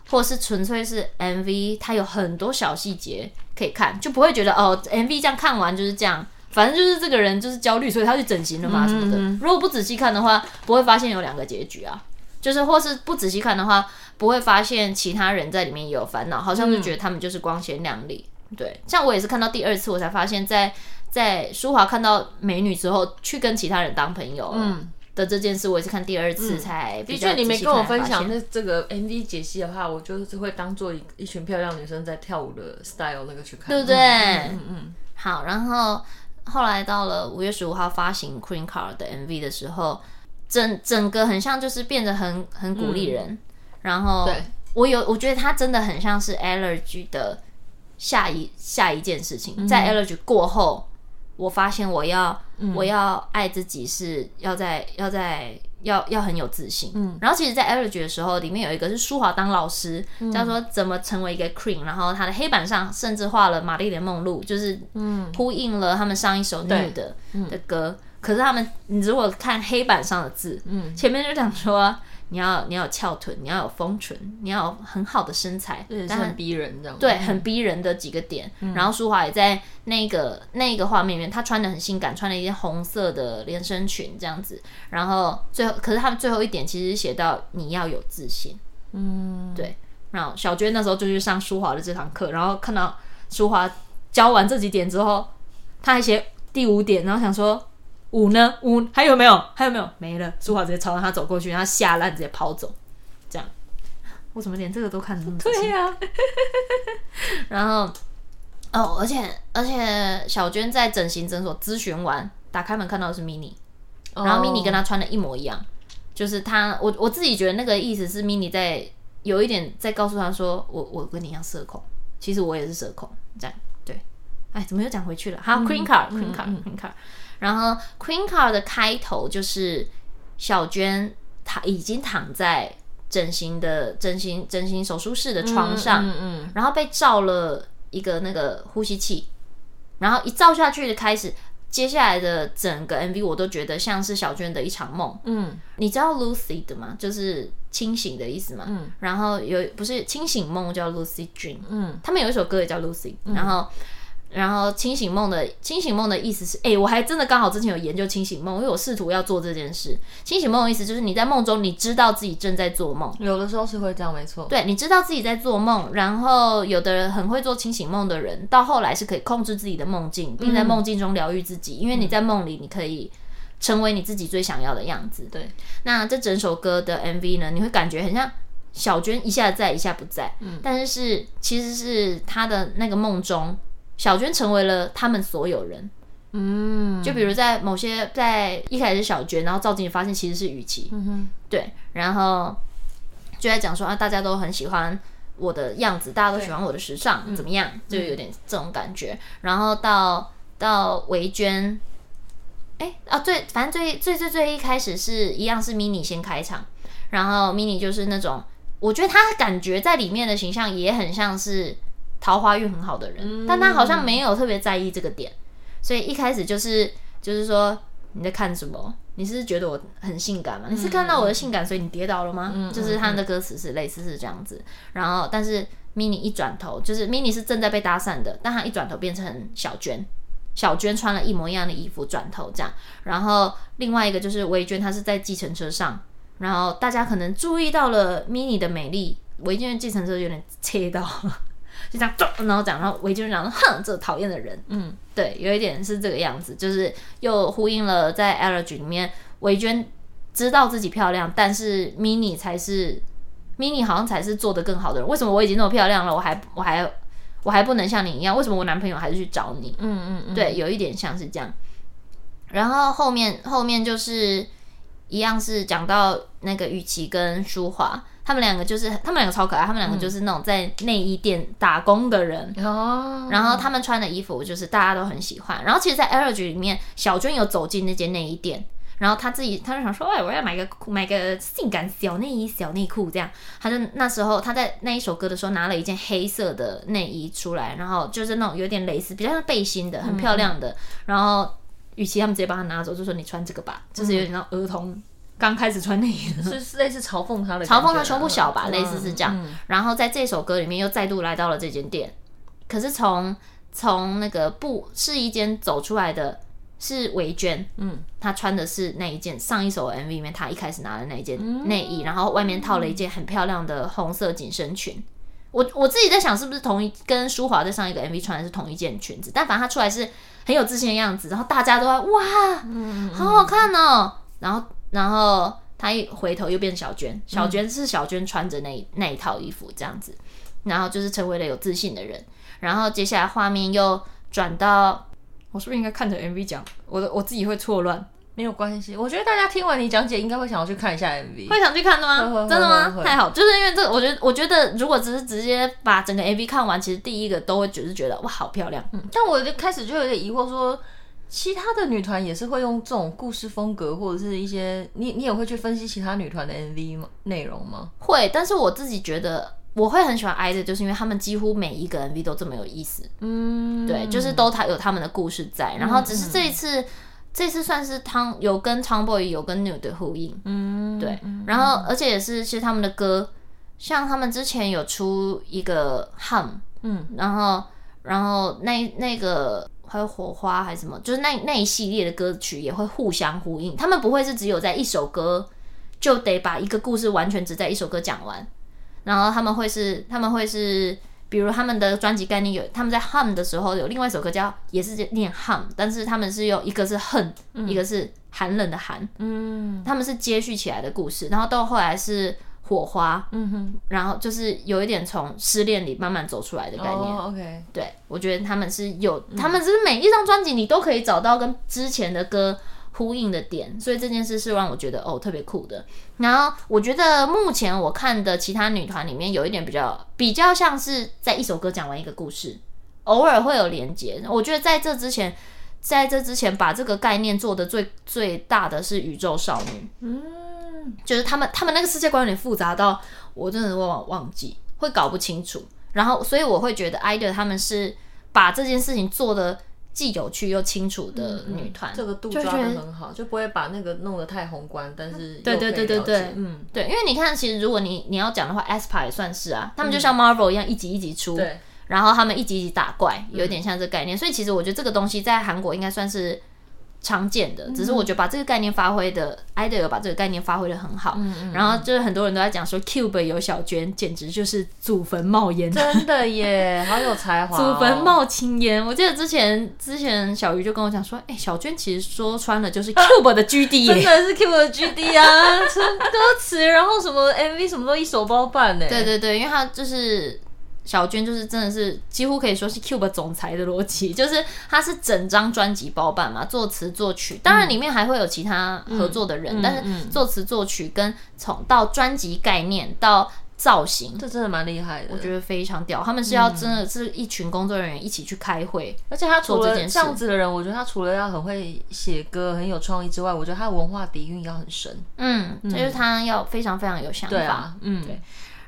或是纯粹是 MV，它有很多小细节可以看，就不会觉得哦，MV 这样看完就是这样，反正就是这个人就是焦虑，所以他去整形了嘛什么的。嗯嗯，如果不仔细看的话，不会发现有两个结局啊。就是或是不仔细看的话，不会发现其他人在里面也有烦恼，好像就觉得他们就是光鲜亮丽。对，像我也是看到第二次，我才发现在，在在舒华看到美女之后，去跟其他人当朋友，嗯的这件事，我也是看第二次才比较、嗯。的确，你没跟我分享那这个 MV 解析的话，我就是会当做一一群漂亮女生在跳舞的 style 那个去看，对不对？嗯嗯，嗯。好，然后后来到了五月十五号发行 Queen Card 的 MV 的时候，整整个很像就是变得很很鼓励人，嗯、然后我有我觉得它真的很像是 Allergy 的下一下一件事情，嗯、在 Allergy 过后。我发现我要、嗯、我要爱自己是要在要在要要很有自信。嗯，然后其实，在 Allergy 的时候，里面有一个是舒华当老师，嗯、叫做怎么成为一个 queen，然后他的黑板上甚至画了玛丽莲梦露，就是嗯呼应了他们上一首女的的歌。嗯、可是他们，你如果看黑板上的字，嗯，前面就讲说。你要你要有翘臀，你要有丰唇，你要有很好的身材，但很逼人这样。对，很逼人的几个点。嗯、然后舒华也在那个那个画面里面，她穿的很性感，穿了一件红色的连身裙这样子。然后最后，可是他们最后一点其实写到你要有自信。嗯，对。然后小娟那时候就去上舒华的这堂课，然后看到舒华教完这几点之后，她还写第五点，然后想说。五呢？五还有没有？还有没有？没了。舒华直接朝着他走过去，然后下烂直接跑走。这样，我怎么连这个都看得那么仔细？对呀、啊。然后，哦，而且而且，小娟在整形诊所咨询完，打开门看到的是 Mini，然后 Mini 跟她穿的一模一样。Oh. 就是她，我我自己觉得那个意思是 Mini 在有一点在告诉她说，我我跟你一样社恐，其实我也是社恐。这样，对。哎，怎么又讲回去了？好，Cream Card，Cream Card，Cream Card。然后 Queen Card 的开头就是小娟她已经躺在整形的整形整形手术室的床上，嗯嗯嗯、然后被照了一个那个呼吸器，然后一照下去的开始，接下来的整个 MV 我都觉得像是小娟的一场梦。嗯，你知道 Lucid 的吗？就是清醒的意思嘛。嗯，然后有不是清醒梦叫 Lucid Dream。嗯，他们有一首歌也叫 Lucid，然后。然后清醒梦的清醒梦的意思是，哎，我还真的刚好之前有研究清醒梦，因为我试图要做这件事。清醒梦的意思就是你在梦中，你知道自己正在做梦，有的时候是会这样，没错。对，你知道自己在做梦，然后有的人很会做清醒梦的人，到后来是可以控制自己的梦境，并在梦境中疗愈自己，嗯、因为你在梦里，你可以成为你自己最想要的样子。对，那这整首歌的 MV 呢，你会感觉很像小娟一下在，一下不在，嗯，但是是其实是她的那个梦中。小娟成为了他们所有人，嗯，就比如在某些在一开始是小娟，然后照镜子发现其实是雨琦，嗯哼，对，然后就在讲说啊，大家都很喜欢我的样子，大家都喜欢我的时尚，怎么样，嗯、就有点这种感觉。然后到到维娟，哎啊，最反正最最最最一开始是一样是 mini 先开场，然后 mini 就是那种，我觉得他感觉在里面的形象也很像是。桃花运很好的人，但他好像没有特别在意这个点，所以一开始就是就是说你在看什么？你是觉得我很性感吗？你是看到我的性感，所以你跌倒了吗？就是他的歌词是类似是这样子。然后，但是 mini 一转头，就是 mini 是正在被搭讪的，但他一转头变成小娟，小娟穿了一模一样的衣服转头这样。然后另外一个就是维娟，她是在计程车上，然后大家可能注意到了 mini 的美丽，维娟的计程车有点切到。就这样，然后讲，然后维军讲，哼，这讨厌的人，嗯，对，有一点是这个样子，就是又呼应了在 Allergy 里面，维娟知道自己漂亮，但是 Mini 才是 Mini 好像才是做的更好的人。为什么我已经那么漂亮了，我还我还我还不能像你一样？为什么我男朋友还是去找你？嗯嗯嗯，对，有一点像是这样。然后后面后面就是一样是讲到那个雨琦跟舒华。他们两个就是，他们两个超可爱。他们两个就是那种在内衣店打工的人，嗯、然后他们穿的衣服就是大家都很喜欢。然后其实，在 Allergy 里面，小娟有走进那间内衣店，然后他自己他就想说，哎，我要买个买个性感小内衣、小内裤这样。他就那时候他在那一首歌的时候拿了一件黑色的内衣出来，然后就是那种有点蕾丝，比较像背心的，很漂亮的。嗯、然后与其他们直接帮他拿走，就说你穿这个吧，就是有点像儿童。刚开始穿内衣是类似嘲讽他的，嘲讽他胸部小吧，嗯、类似是这样。嗯、然后在这首歌里面又再度来到了这间店，可是从从那个布试衣间走出来的是维娟，嗯，她穿的是那一件上一首 MV 里面她一开始拿的那一件内衣，嗯、然后外面套了一件很漂亮的红色紧身裙，我我自己在想，是不是同一跟舒华在上一个 MV 穿的是同一件裙子？但反正她出来是很有自信的样子，然后大家都在哇，嗯，好好看哦。然后然后他一回头又变成小娟，小娟是小娟穿着那那一套衣服这样子，然后就是成为了有自信的人。然后接下来画面又转到，我是不是应该看着 MV 讲？我的我自己会错乱。没有关系，我觉得大家听完你讲解，应该会想要去看一下 MV，会想去看的吗？真的吗？太好，就是因为这个，我觉得，我觉得如果只是直接把整个 MV 看完，其实第一个都会只是觉得哇，好漂亮。嗯，但我就开始就有点疑惑说，说其他的女团也是会用这种故事风格，或者是一些你你也会去分析其他女团的 MV 吗内容吗？会，但是我自己觉得我会很喜欢 I-DLE，就是因为他们几乎每一个 MV 都这么有意思。嗯，对，就是都他有他们的故事在，然后只是这一次。这次算是汤有跟 Tomboy 有跟 Nude 的呼应，嗯，对，然后而且也是其实他们的歌，像他们之前有出一个 Hum，嗯，然后然后那那个还有火花还是什么，就是那那一系列的歌曲也会互相呼应，他们不会是只有在一首歌就得把一个故事完全只在一首歌讲完，然后他们会是他们会是。比如他们的专辑概念有，他们在 hum 的时候有另外一首歌叫也是念 hum，但是他们是用一个是恨，嗯、一个是寒冷的寒，嗯，他们是接续起来的故事，然后到后来是火花，嗯哼，然后就是有一点从失恋里慢慢走出来的概念。哦，OK，对，我觉得他们是有，他们是每一张专辑你都可以找到跟之前的歌。呼应的点，所以这件事是让我觉得哦特别酷的。然后我觉得目前我看的其他女团里面有一点比较比较像是在一首歌讲完一个故事，偶尔会有连接。我觉得在这之前，在这之前把这个概念做的最最大的是宇宙少女，嗯，就是他们他们那个世界观有点复杂到我真的会忘忘记，会搞不清楚。然后所以我会觉得 I-DLE 他们是把这件事情做的。既有趣又清楚的女团，这个度抓的很好，就不会把那个弄得太宏观。但是对对对对对，嗯，对，因为你看，其实如果你你要讲的话，aespa 也算是啊，他们就像 Marvel 一样，一集一集出，对，然后他们一集一集打怪，有点像这个概念。所以其实我觉得这个东西在韩国应该算是。常见的，只是我觉得把这个概念发挥的、嗯、，I-DLE 有把这个概念发挥的很好。嗯嗯，然后就是很多人都在讲说，Cube 有小娟，简直就是祖坟冒烟。真的耶，好有才华、哦。祖坟冒青烟，我记得之前之前小鱼就跟我讲说，哎、欸，小娟其实说穿了就是 Cube 的 GD 耶，真的是 Cube 的 GD 啊，歌词，然后什么 MV 什么都一手包办呢。对对对，因为他就是。小娟就是真的是几乎可以说是 Cube 总裁的逻辑，就是他是整张专辑包办嘛，作词作曲，当然里面还会有其他合作的人，嗯、但是作词作曲跟从到专辑概念到造型，这真的蛮厉害的，我觉得非常屌。他们是要真的是一群工作人员一起去开会，而且他除了这样子的人，我觉得他除了要很会写歌、很有创意之外，我觉得他的文化底蕴要很深。嗯，就是他要非常非常有想法。对啊，嗯，对，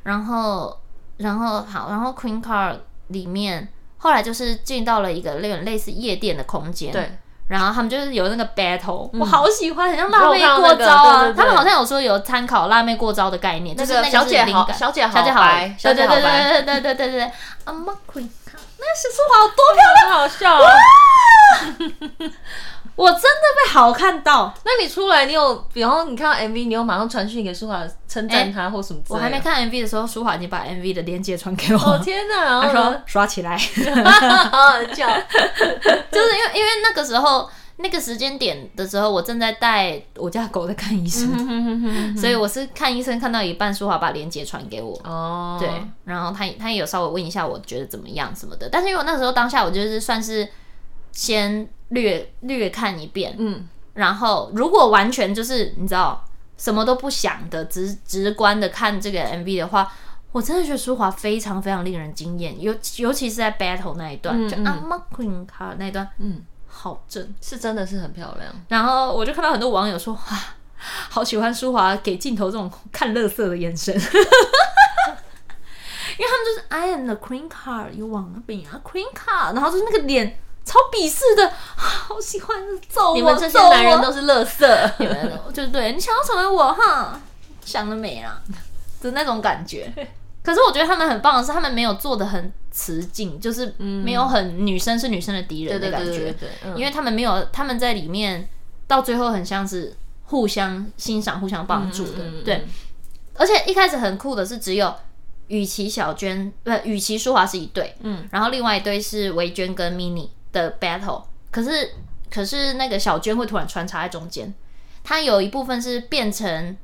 然后。然后好，然后 Queen Card 里面后来就是进到了一个那种类似夜店的空间，对。然后他们就是有那个 battle，、嗯、我好喜欢，很像辣妹过招啊。那个、他们好像有说有参考辣妹过招的概念，就是那个小姐好，小姐好，小姐好白，对对对对对对对对对对。I'm a Queen Card，那个时候好多漂亮，好笑。啊！我真的被好看到。那你出来，你有，比方说你看到 MV，你有马上传讯给舒华称赞他或什么之类的？我还没看 MV 的时候，舒华已经把 MV 的链接传给我。哦天哪！他说刷起来，好好笑。就是因为因为那个时候那个时间点的时候，我正在带我家狗在看医生，所以我是看医生看到一半，舒华把链接传给我。哦，对，然后他他也有稍微问一下我觉得怎么样什么的，但是因为我那时候当下我就是算是先。略略看一遍，嗯，然后如果完全就是你知道什么都不想的直直观的看这个 MV 的话，我真的觉得舒华非常非常令人惊艳，尤尤其是在 battle 那一段，嗯、就 I'm a Queen Card 那一段，嗯，好正，是真的是很漂亮。然后我就看到很多网友说，哇，好喜欢舒华给镜头这种看乐色的眼神，因为他们就是 I am the Queen Card，you wanna be a Queen Card，然后就是那个脸。超鄙视的，好喜欢揍我！你们这些男人都是垃圾，你们就是对你想要成为我哈，想得美啦的那种感觉。可是我觉得他们很棒的是，他们没有做的很雌竞，就是没有很女生是女生的敌人的感觉。对，因为他们没有，他们在里面到最后很像是互相欣赏、互相帮助的。对，而且一开始很酷的是只有雨琦小娟不，雨琦舒华是一对，嗯，然后另外一对是维娟跟 mini 的 battle，可是可是那个小娟会突然穿插在中间，她有一部分是变成。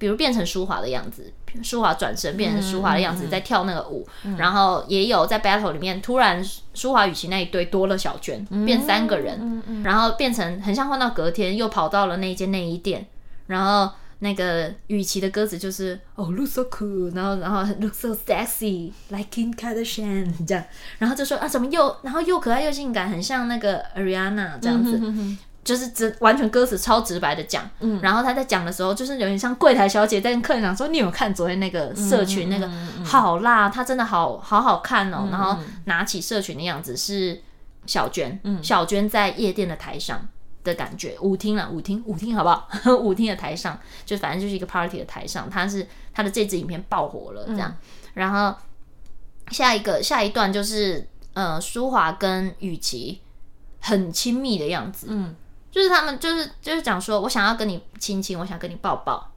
比如变成舒华的样子，舒华转身变成舒华的样子，在跳那个舞，然后也有在 battle 里面，突然舒华雨琦那一堆多了小娟，嗯、变三个人，然后变成很像换到隔天又跑到了那间内衣店，然后那个雨琦的歌词就是哦、oh, look so cool，然后然后 look so sexy like Kim Kardashian 这样，然后就说啊怎么又然后又可爱又性感，很像那个 Ariana 这样子。嗯哼哼就是直完全歌词超直白的讲，嗯，然后他在讲的时候，就是有点像柜台小姐在跟客人讲说：“你有看昨天那个社群那个好辣，他真的好好好看哦。”然后拿起社群的样子是小娟，嗯，小娟在夜店的台上的感觉，舞厅啊，舞厅，舞厅好不好？舞厅的台上，就反正就是一个 party 的台上，他是他的这支影片爆火了，这样。然后下一个下一段就是呃，舒华跟雨琦很亲密的样子，嗯。就是他们就是就是讲说，我想要跟你亲亲，我想跟你抱抱，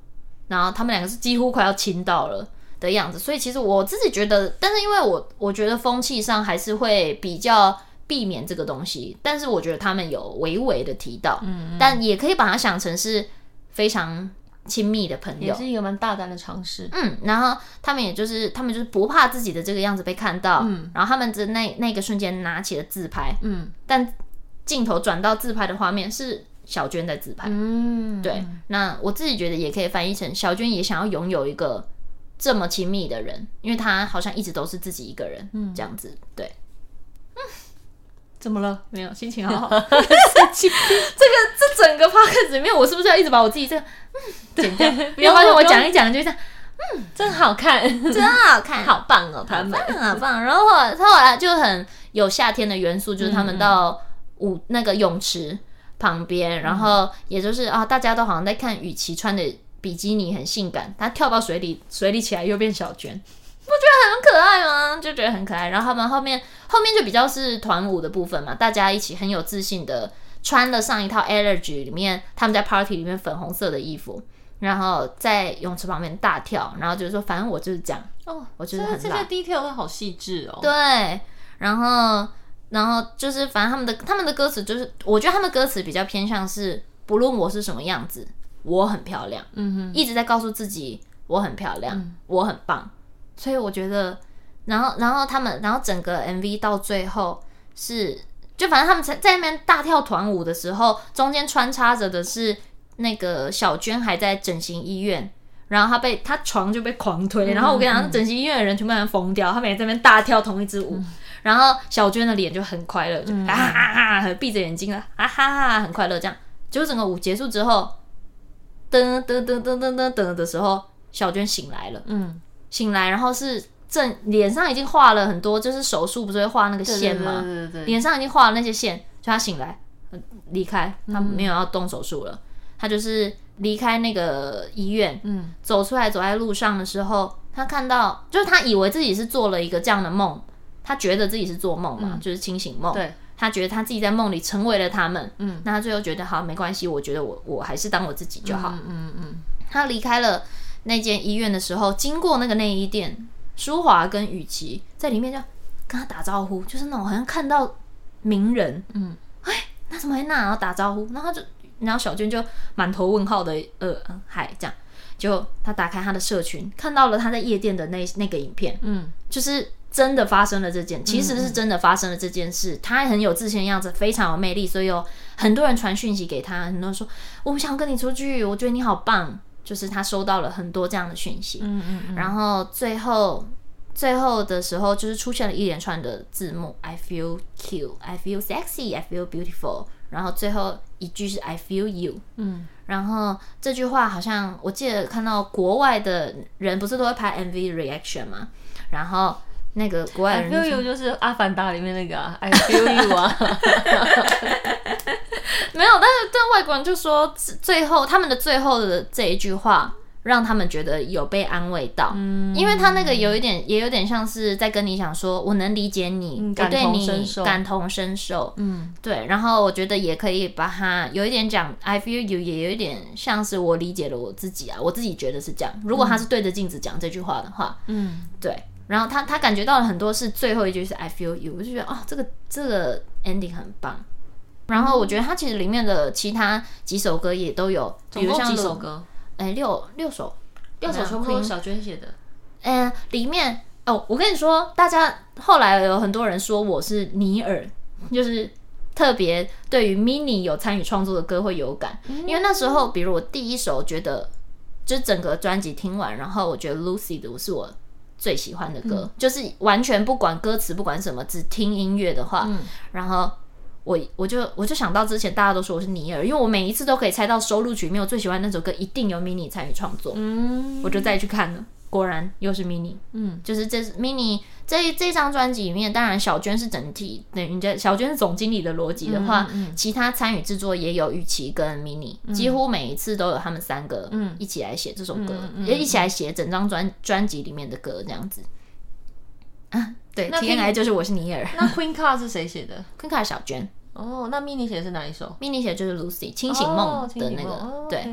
然后他们两个是几乎快要亲到了的样子。所以其实我自己觉得，但是因为我我觉得风气上还是会比较避免这个东西。但是我觉得他们有微微的提到，嗯，嗯，但也可以把它想成是非常亲密的朋友，也是一个蛮大胆的尝试。嗯，然后他们也就是他们就是不怕自己的这个样子被看到，嗯，然后他们的那那个瞬间拿起了自拍，嗯，但。镜头转到自拍的画面是小娟在自拍，嗯，对。那我自己觉得也可以翻译成小娟也想要拥有一个这么亲密的人，因为她好像一直都是自己一个人，嗯，这样子，对。嗯，怎么了？没有，心情好好。这个这整个 podcast 里面，我是不是要一直把我自己这个嗯剪掉？不要发现我讲一讲就这样，嗯，真好看，真好看，好棒哦，他们好棒。然后他后来就很有夏天的元素，就是他们到。舞那个泳池旁边，然后也就是啊，大家都好像在看雨琦穿的比基尼很性感，她跳到水里，水里起来又变小娟，不觉得很可爱吗？就觉得很可爱。然后他们后面后面就比较是团舞的部分嘛，大家一起很有自信的穿了上一套 Allergy 里面他们在 party 里面粉红色的衣服，然后在泳池旁边大跳，然后就是说反正我就是这样哦，我觉得很这些 detail 都好细致哦。对，然后。然后就是，反正他们的他们的歌词就是，我觉得他们歌词比较偏向是，不论我是什么样子，我很漂亮，嗯哼，一直在告诉自己我很漂亮，嗯、我很棒。所以我觉得，然后然后他们，然后整个 MV 到最后是，就反正他们在在那边大跳团舞的时候，中间穿插着的是那个小娟还在整形医院，然后她被她床就被狂推，嗯、然后我跟你讲，整形医院的人全部人疯掉，他们也在那边大跳同一支舞。嗯然后小娟的脸就很快乐，就啊啊啊，闭着眼睛了，啊哈哈，很快乐这样。结果整个舞结束之后，噔噔噔噔噔噔噔的时候，小娟醒来了，嗯，醒来，然后是正脸上已经画了很多，就是手术不是会画那个线吗？对对对对，脸上已经画了那些线，就他醒来离开，他没有要动手术了，他就是离开那个医院，嗯，走出来走在路上的时候，他看到，就是他以为自己是做了一个这样的梦。他觉得自己是做梦嘛，嗯、就是清醒梦。对，他觉得他自己在梦里成为了他们。嗯，那他最后觉得好，没关系，我觉得我我还是当我自己就好。嗯嗯。嗯嗯，他离开了那间医院的时候，经过那个内衣店，舒华跟雨琦在里面就跟他打招呼，就是那种好像看到名人。嗯，哎，那怎么会那？然后打招呼，然后就然后小娟就满头问号的呃嗨这样，就他打开他的社群，看到了他在夜店的那那个影片。嗯，就是。真的发生了这件，其实是真的发生了这件事。嗯、他很有自信的样子，非常有魅力，所以有很多人传讯息给他，很多人说我不想跟你出去，我觉得你好棒。就是他收到了很多这样的讯息，嗯嗯嗯。然后最后最后的时候，就是出现了一连串的字幕：I feel cute, I feel sexy, I feel beautiful。然后最后一句是 I feel you。嗯。然后这句话好像我记得看到国外的人不是都会拍 MV reaction 吗？然后。那个国外人 I feel you 就是阿凡达里面那个、啊、I feel you 啊，没有，但是但外国人就说最后他们的最后的这一句话让他们觉得有被安慰到，嗯，因为他那个有一点，也有点像是在跟你讲说，我能理解你，嗯、我对你感同身受，嗯，对。然后我觉得也可以把它有一点讲，I feel you，也有一点像是我理解了我自己啊，我自己觉得是这样。如果他是对着镜子讲这句话的话，嗯，对。然后他他感觉到了很多是最后一句是 I feel you，我就觉得哦，这个这个 ending 很棒。然后我觉得它其实里面的其他几首歌也都有，比如像几首歌。哎，六六首，六首全部都是小娟写的。嗯，里面哦，我跟你说，大家后来有很多人说我是尼尔，就是特别对于 Minnie 有参与创作的歌会有感，嗯、因为那时候，比如我第一首觉得，就是整个专辑听完，然后我觉得 Lucy 的是我最喜欢的歌，嗯、就是完全不管歌词，不管什么，只听音乐的话，嗯、然后。我我就我就想到之前大家都说我是尼尔，因为我每一次都可以猜到收录曲里面我最喜欢那首歌一定有 Minnie 参与创作，嗯，我就再去看了，果然又是 Minnie，嗯，就是这 Minnie 这这张专辑里面，当然小娟是整体，等于在小娟是总经理的逻辑的话，嗯嗯、其他参与制作也有雨琦跟 Minnie，嗯、几乎每一次都有他们三个，嗯，一起来写这首歌，也一起来写整张专专辑里面的歌这样子，啊。对，那天来就是我是尼尔。那 Queen Card 是谁写的？Queen Card 小娟。哦，那 Minnie 写的是哪一首？Minnie 写的就是 Lucy 清醒梦的那个。对，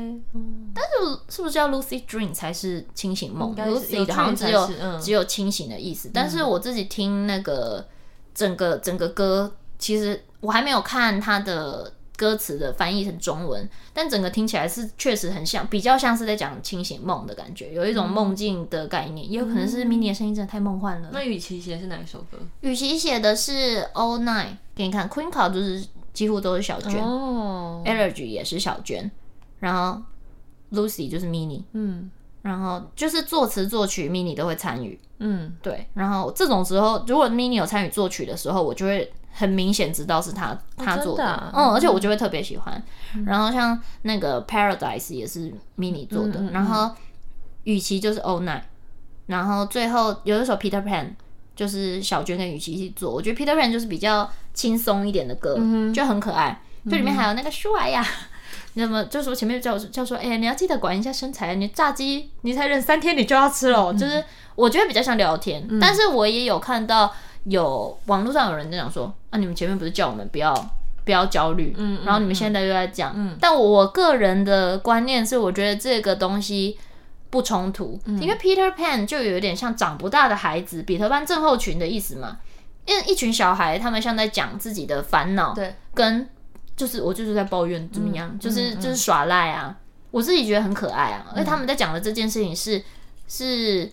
但是是不是叫 Lucy Dream 才是清醒梦？Lucy 的好像只有只有清醒的意思。但是我自己听那个整个整个歌，其实我还没有看他的。歌词的翻译成中文，但整个听起来是确实很像，比较像是在讲清醒梦的感觉，有一种梦境的概念，嗯、也有可能是 Minnie 的声音真的太梦幻了。那雨琦写的是哪一首歌？雨琦写的是 All Night，给你看，Queen Card 就是几乎都是小娟哦，Allergy 也是小娟，然后 Lucy 就是 Minnie，嗯，然后就是作词作曲 Minnie 都会参与，嗯，对，然后这种时候如果 Minnie 有参与作曲的时候，我就会。很明显知道是他他做的，哦的啊、嗯，而且我就会特别喜欢。嗯、然后像那个 Paradise 也是 Minnie 做的，然后雨琦就是 All Night，然后最后有一首 Peter Pan 就是小娟跟雨琦一起做。我觉得 Peter Pan 就是比较轻松一点的歌，嗯、就很可爱。这里面还有那个舒瓦呀，那么就是我前面叫叫说，哎、欸，你要记得管一下身材，你炸鸡你才忍三天，你就要吃了。嗯、就是我觉得比较像聊天，嗯、但是我也有看到。有网络上有人在讲说啊，你们前面不是叫我们不要不要焦虑，嗯，然后你们现在又在讲，嗯，但我个人的观念是，我觉得这个东西不冲突，嗯，因为 Peter Pan 就有点像长不大的孩子，彼得潘症候群的意思嘛，因为一群小孩，他们像在讲自己的烦恼，对，跟就是我就是在抱怨怎么样，嗯，就是就是耍赖啊，我自己觉得很可爱啊，而且他们在讲的这件事情是是。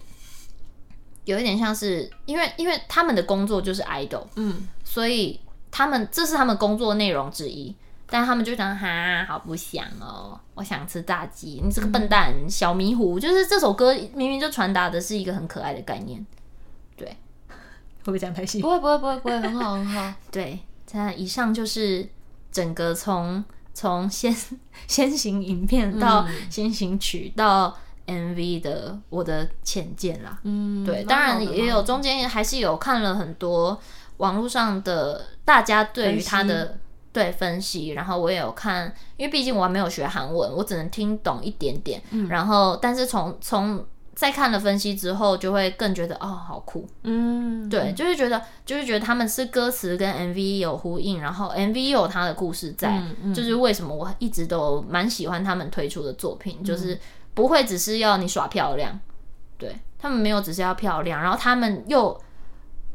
有一点像是，因为因为他们的工作就是 idol，嗯，所以他们这是他们工作内容之一，但他们就讲哈，好不想哦，我想吃炸鸡，你这个笨蛋，嗯、小迷糊，就是这首歌明明就传达的是一个很可爱的概念，对，会不会讲太细？不会不会不会不会，很好很好，对，那以上就是整个从从先 先行影片到先行曲到。MV 的我的浅见啦，嗯，对，当然也有中间还是有看了很多网络上的大家对于他的分对分析，然后我也有看，因为毕竟我还没有学韩文，我只能听懂一点点，嗯，然后但是从从在看了分析之后，就会更觉得哦，好酷，嗯，对，就是觉得就是觉得他们是歌词跟 MV 有呼应，然后 MV 有他的故事在，嗯嗯，就是为什么我一直都蛮喜欢他们推出的作品，就是。嗯不会只是要你耍漂亮，对，他们没有只是要漂亮，然后他们又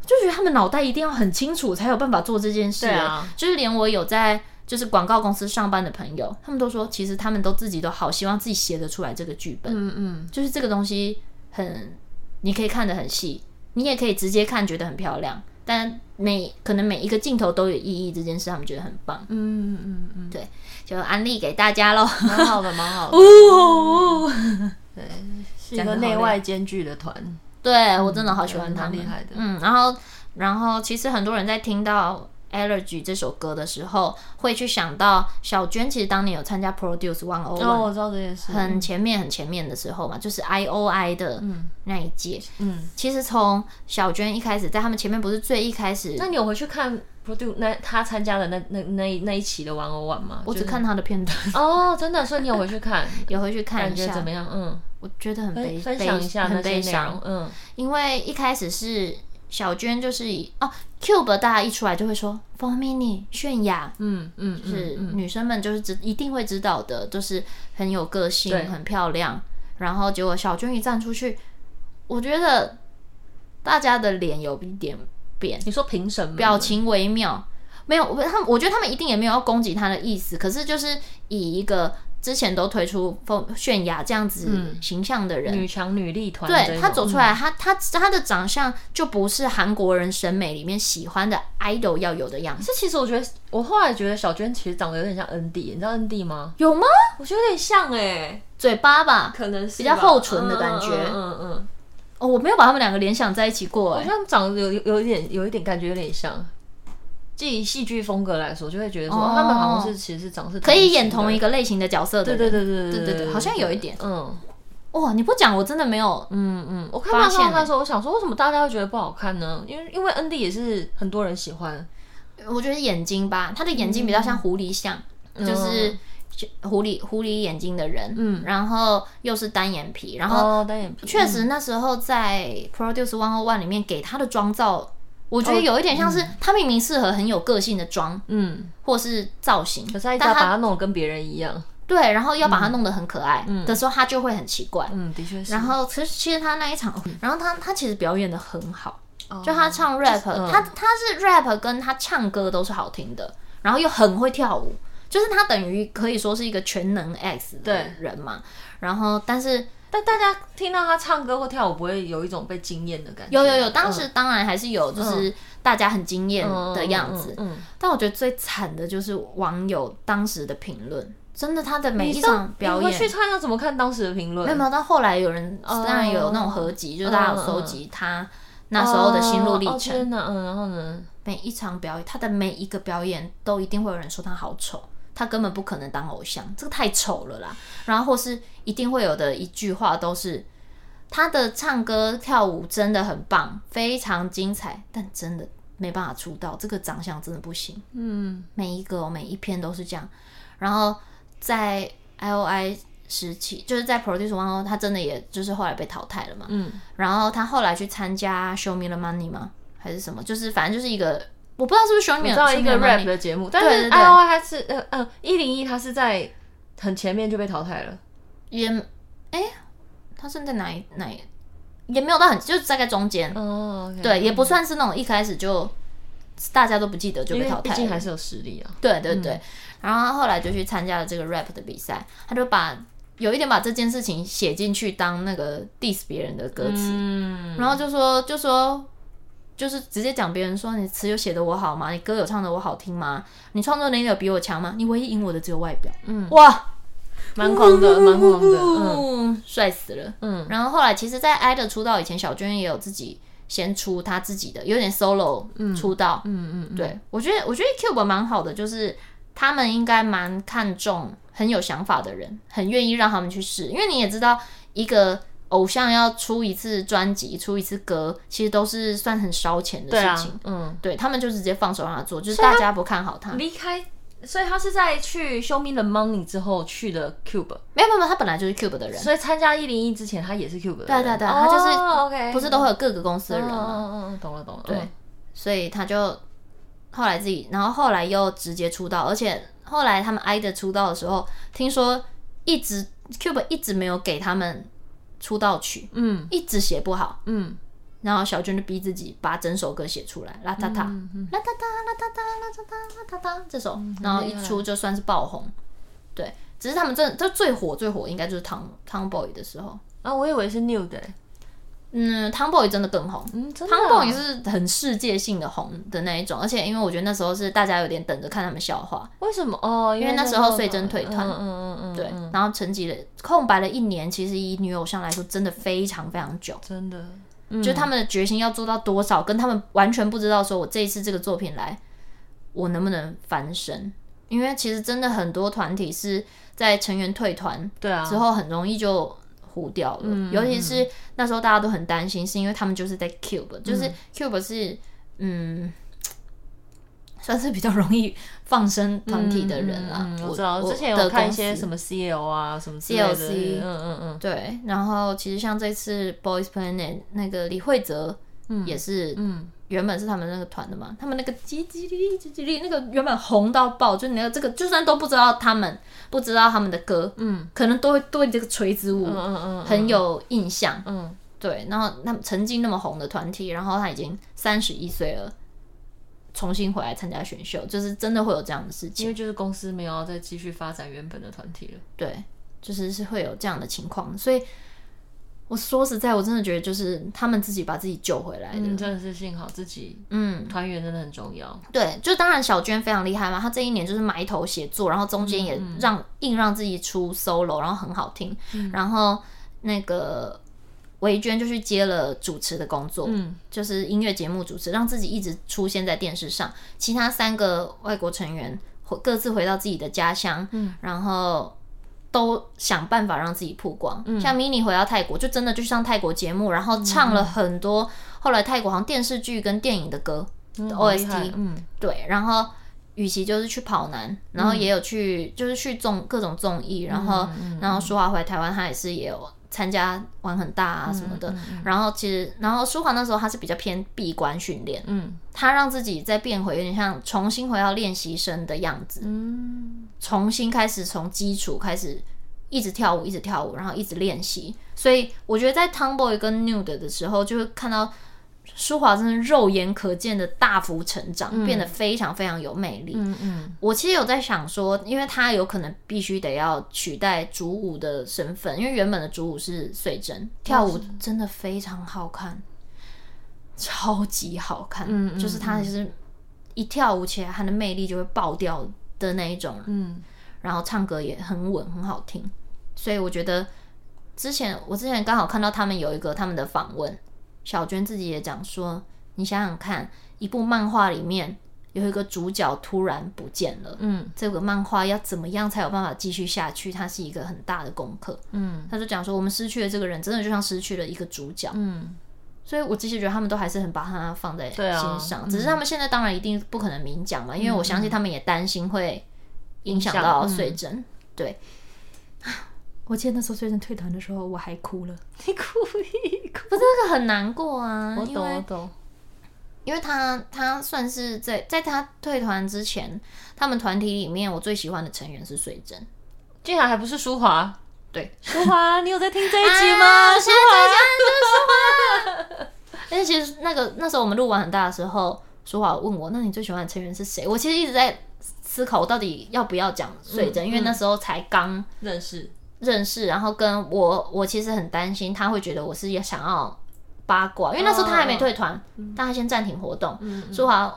就觉得他们脑袋一定要很清楚才有办法做这件事。对啊，就是连我有在就是广告公司上班的朋友，他们都说其实他们都自己都好希望自己写得出来这个剧本。嗯嗯，就是这个东西很你可以看得很细，你也可以直接看觉得很漂亮，但每可能每一个镜头都有意义，这件事他们觉得很棒。嗯嗯嗯嗯，对。就安利给大家喽，蛮好的，蛮好的。哦，对，是一个内外兼具的团。对，我真的好喜欢他们，厉害的。嗯，然后，然后，其实很多人在听到《Allergy》这首歌的时候，会去想到小娟，其实当年有参加 Produce 101。哦，我知道这件事。很前面，很前面的时候嘛，就是 I O I 的那一届。嗯，其实从小娟一开始，在他们前面不是最一开始。那你有回去看？Produce 那他参加的那那那那一期的 One O One 吗？我只看他的片段。哦，真的，所以你有回去看？有回去看一下，感觉怎么样？嗯，我觉得很悲，分享一下很悲伤。嗯，因为一开始是小娟就是以哦，Cube 大家一出来就会说 For Mini 泫雅，嗯嗯，就是女生们就是知一定会知道的，就是很有个性，很漂亮。然后结果小娟一站出去，我觉得大家的脸有一点变。你说凭什么？表情微妙，没有，他们我觉得他们一定也没有要攻击她的意思，可是就是以一个。之前都推出风泫雅这样子形象的人，女强女力团，对她走出来，她她她的长相就不是韩国人审美里面喜欢的 idol 要有的样子。这其实我觉得，我后来觉得小娟其实长得有点像 ND，你知道 ND 吗？有吗？我觉得有点像哎，嘴巴吧，可能是比较厚唇的感觉。嗯嗯。哦，我没有把他们两个联想在一起过，好像长得有有一点有一点感觉有点像。以戏剧风格来说，就会觉得说他们好像是其实是长是可以演同一个类型的角色的。对对对对对对对，好像有一点。嗯，哇，你不讲我真的没有。嗯嗯，我看到他的时候，我想说为什么大家会觉得不好看呢？因为因为 ND 也是很多人喜欢。我觉得眼睛吧，他的眼睛比较像狐狸像，就是狐狸狐狸眼睛的人。嗯，然后又是单眼皮，然后单眼皮。确实那时候在 Produce One O One 里面给他的妆造。我觉得有一点像是他明明适合很有个性的妆，嗯，或是造型，可是他一直要把它弄得跟别人一样，对，然后要把它弄得很可爱的时候，他就会很奇怪，嗯，的确是。然后其实其实他那一场，然后他他其实表演的很好，就他唱 rap，他他是 rap 跟他唱歌都是好听的，然后又很会跳舞，就是他等于可以说是一个全能 X 的人嘛。然后但是。但大家听到他唱歌或跳舞，不会有一种被惊艳的感觉？有有有，当时当然还是有，就是大家很惊艳的样子。嗯，但我觉得最惨的就是网友当时的评论，真的他的每一场表演，你回去看要怎么看当时的评论？没有没有，但后来有人当然有那种合集，就是大家有收集他那时候的心路历程。嗯，然后呢，每一场表演，他的每一个表演都一定会有人说他好丑。他根本不可能当偶像，这个太丑了啦。然后或是一定会有的一句话都是，他的唱歌跳舞真的很棒，非常精彩，但真的没办法出道，这个长相真的不行。嗯，每一个每一篇都是这样。然后在 IOI 时期，就是在 Produce 101，他真的也就是后来被淘汰了嘛。嗯，然后他后来去参加 Show Me the Money 吗？还是什么？就是反正就是一个。我不知道是不是 Show Me，知道一个 rap 的节目，但是 IOI 他是呃呃一零一他是在很前面就被淘汰了，也哎、欸，他是在哪一哪一也没有到很就是大概中间。哦，对，也不算是那种一开始就大家都不记得就被淘汰，毕竟还是有实力啊，对对对，嗯、然后他后来就去参加了这个 rap 的比赛，他就把有一点把这件事情写进去当那个 diss 别人的歌词，嗯，然后就说就说。就是直接讲别人说，你词有写的我好吗？你歌有唱的我好听吗？你创作能力有比我强吗？你唯一赢我的只有外表。嗯，哇，蛮狂的，蛮狂的，嗯，帅死了。嗯，然后后来其实，在 IDOL 出道以前，小娟也有自己先出他自己的，有点 solo 出道。嗯嗯，嗯对，我觉得我觉得 Cube 蛮好的，就是他们应该蛮看重很有想法的人，很愿意让他们去试，因为你也知道一个。偶像要出一次专辑，出一次歌，其实都是算很烧钱的事情。啊、嗯，对他们就直接放手让他做，就是大家不看好他离开，所以他是在去 Show Me the Money 之后去的 Cube。没有没有，他本来就是 Cube 的人，所以参加一零一之前他也是 Cube 的人。对对对，他就是、oh, 不是都会有各个公司的人吗？嗯嗯嗯，懂了懂了。对，所以他就后来自己，然后后来又直接出道，而且后来他们 IDOL 出道的时候，听说一直 Cube 一直没有给他们。出道曲，嗯，一直写不好，嗯，然后小娟就逼自己把整首歌写出来，啦嗒嗒，啦嗒嗒，啦嗒嗒，啦嗒嗒，啦嗒嗒，这首，然后一出就算是爆红，对，只是他们真的，就最火最火应该就是 Tom Tomboy 的时候，啊，我以为是 New 的。嗯，Tomboy 真的更红，嗯，Tomboy 是很世界性的红的那一种，而且因为我觉得那时候是大家有点等着看他们笑话，为什么？哦，因为那时候穗珍退团，嗯嗯嗯，对，然后沉寂了空白了一年，其实以女偶像来说，真的非常非常久，真的，就他们的决心要做到多少，跟他们完全不知道说，我这一次这个作品来，我能不能翻身？因为其实真的很多团体是在成员退团对啊。之后很容易就。糊掉了，嗯、尤其是那时候大家都很担心，是因为他们就是在 Cube，、嗯、就是 Cube 是嗯算是比较容易放生团体的人啦。我知道，之前有看一些什么 CL 啊什么 CLC，嗯嗯嗯，对。然后其实像这次 Boys Planet 那个李慧泽，也是，嗯，原本是他们那个团的嘛，嗯、他们那个叽叽哩叽叽哩那个原本红到爆，就那个这个就算都不知道他们，不知道他们的歌，嗯，可能都会对这个锤子舞，很有印象，嗯，嗯对。然后他们曾经那么红的团体，然后他已经三十一岁了。重新回来参加选秀，就是真的会有这样的事情，因为就是公司没有再继续发展原本的团体了。对，就是是会有这样的情况，所以我说实在，我真的觉得就是他们自己把自己救回来的，嗯、真的是幸好自己，嗯，团员真的很重要。对，就当然小娟非常厉害嘛，她这一年就是埋头写作，然后中间也让、嗯、硬让自己出 solo，然后很好听，嗯、然后那个。维娟就去接了主持的工作，嗯，就是音乐节目主持，让自己一直出现在电视上。其他三个外国成员各自回到自己的家乡，嗯，然后都想办法让自己曝光。嗯，像 Mini 回到泰国，就真的就上泰国节目，然后唱了很多后来泰国好像电视剧跟电影的歌，嗯，OST，嗯，对。然后雨琦就是去跑男，然后也有去，就是去综各种综艺，然后然后舒华回台湾，他也是也有。参加玩很大啊什么的，然后其实，然后舒华那时候他是比较偏闭关训练，嗯，他让自己再变回有点像重新回到练习生的样子，嗯，重新开始从基础开始一直跳舞，一直跳舞，然后一直练习，所以我觉得在 Tomboy 跟 Nude 的时候，就会看到。舒华真的肉眼可见的大幅成长，嗯、变得非常非常有魅力。嗯嗯，嗯我其实有在想说，因为他有可能必须得要取代主舞的身份，因为原本的主舞是穗珍，跳舞真的非常好看，超级好看。嗯，就是他其实一跳舞起来，他的魅力就会爆掉的那一种。嗯，然后唱歌也很稳，很好听。所以我觉得之前我之前刚好看到他们有一个他们的访问。小娟自己也讲说：“你想想看，一部漫画里面有一个主角突然不见了，嗯，这个漫画要怎么样才有办法继续下去？它是一个很大的功课，嗯。他就讲说，我们失去了这个人，真的就像失去了一个主角，嗯。所以我其实觉得他们都还是很把他放在心上，啊、只是他们现在当然一定不可能明讲嘛，嗯、因为我相信他们也担心会影响到穗珍，嗯、对。”我记得那时候最近退团的时候，我还哭了。你哭一哭，不是那个很难过啊。我懂，我懂。因为他他算是在在他退团之前，他们团体里面我最喜欢的成员是穗珍，竟然还不是舒华。对，舒华，你有在听这一集吗？舒华，舒华。但是其实那个那时候我们录完很大的时候，舒华问我：“那你最喜欢的成员是谁？”我其实一直在思考，我到底要不要讲穗珍，嗯、因为那时候才刚认识。认识，然后跟我，我其实很担心他会觉得我是也想要八卦，因为那时候他还没退团，但他先暂停活动。舒华、嗯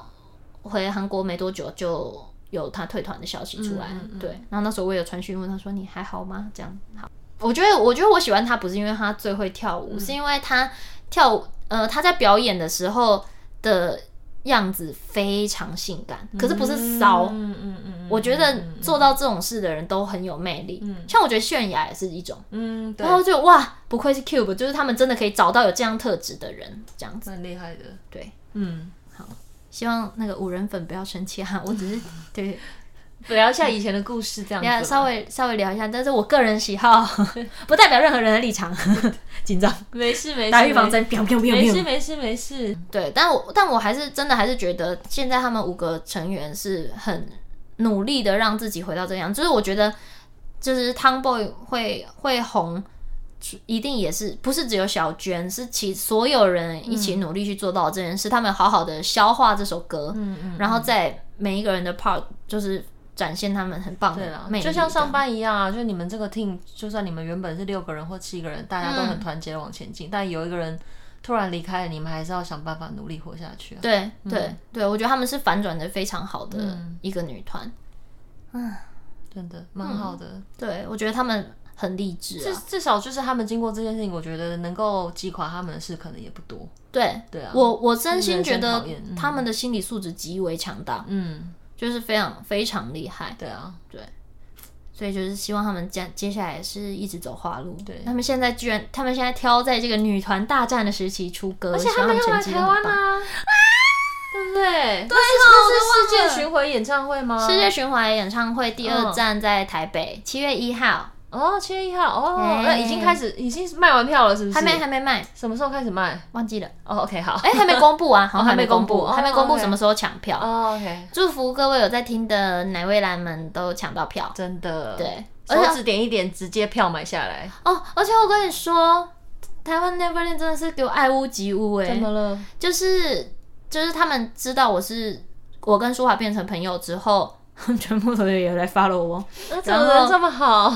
嗯、回韩国没多久就有他退团的消息出来，对。然后那时候我有传讯问他说：“你还好吗？”这样好。我觉得，我觉得我喜欢他不是因为他最会跳舞，嗯、是因为他跳舞，呃，他在表演的时候的。样子非常性感，可是不是骚。嗯嗯嗯，我觉得做到这种事的人都很有魅力。嗯，像我觉得泫雅也是一种。嗯，对。然后就哇，不愧是 Cube，就是他们真的可以找到有这样特质的人，这样子。蛮厉害的。对，嗯，好，希望那个五人粉不要生气哈，我只是对。聊一下以前的故事，这样子。稍微稍微聊一下，但是我个人喜好，不代表任何人的立场。紧张，没事没事。打预防针，没事没事没事。对，但我但我还是真的还是觉得，现在他们五个成员是很努力的让自己回到这样。就是我觉得，就是 Tomboy 会会红，一定也是不是只有小娟，是其所有人一起努力去做到这件事。他们好好的消化这首歌，嗯嗯，然后在每一个人的 part 就是。展现他们很棒的魅力，就像上班一样啊！就你们这个 team，就算你们原本是六个人或七个人，大家都很团结的往前进，嗯、但有一个人突然离开了，你们还是要想办法努力活下去啊！对对、嗯、对，我觉得他们是反转的非常好的一个女团，嗯，真的蛮好的。对，我觉得他们很励志、啊，至至少就是他们经过这件事情，我觉得能够击垮他们的事可能也不多。对对啊，我我真心觉得他们的心理素质极为强大。嗯。就是非常非常厉害，对啊，对，所以就是希望他们接接下来是一直走花路。对，他们现在居然，他们现在挑在这个女团大战的时期出歌，而且他们要来台湾啊！对不对？对，对，是世界巡回演唱会吗？世界巡回演唱会第二站在台北，七月一号。哦，七月一号哦，那已经开始，已经卖完票了，是不是？还没，还没卖。什么时候开始卖？忘记了。哦，OK，好。哎，还没公布啊，好像还没公布，还没公布什么时候抢票。哦，OK。祝福各位有在听的奶味兰们都抢到票，真的。对，手指点一点，直接票买下来。哦，而且我跟你说，台湾 Neverland 真的是给我爱屋及乌哎。怎么了？就是就是他们知道我是我跟舒华变成朋友之后。全部同学也来 follow 我，怎么人这么好？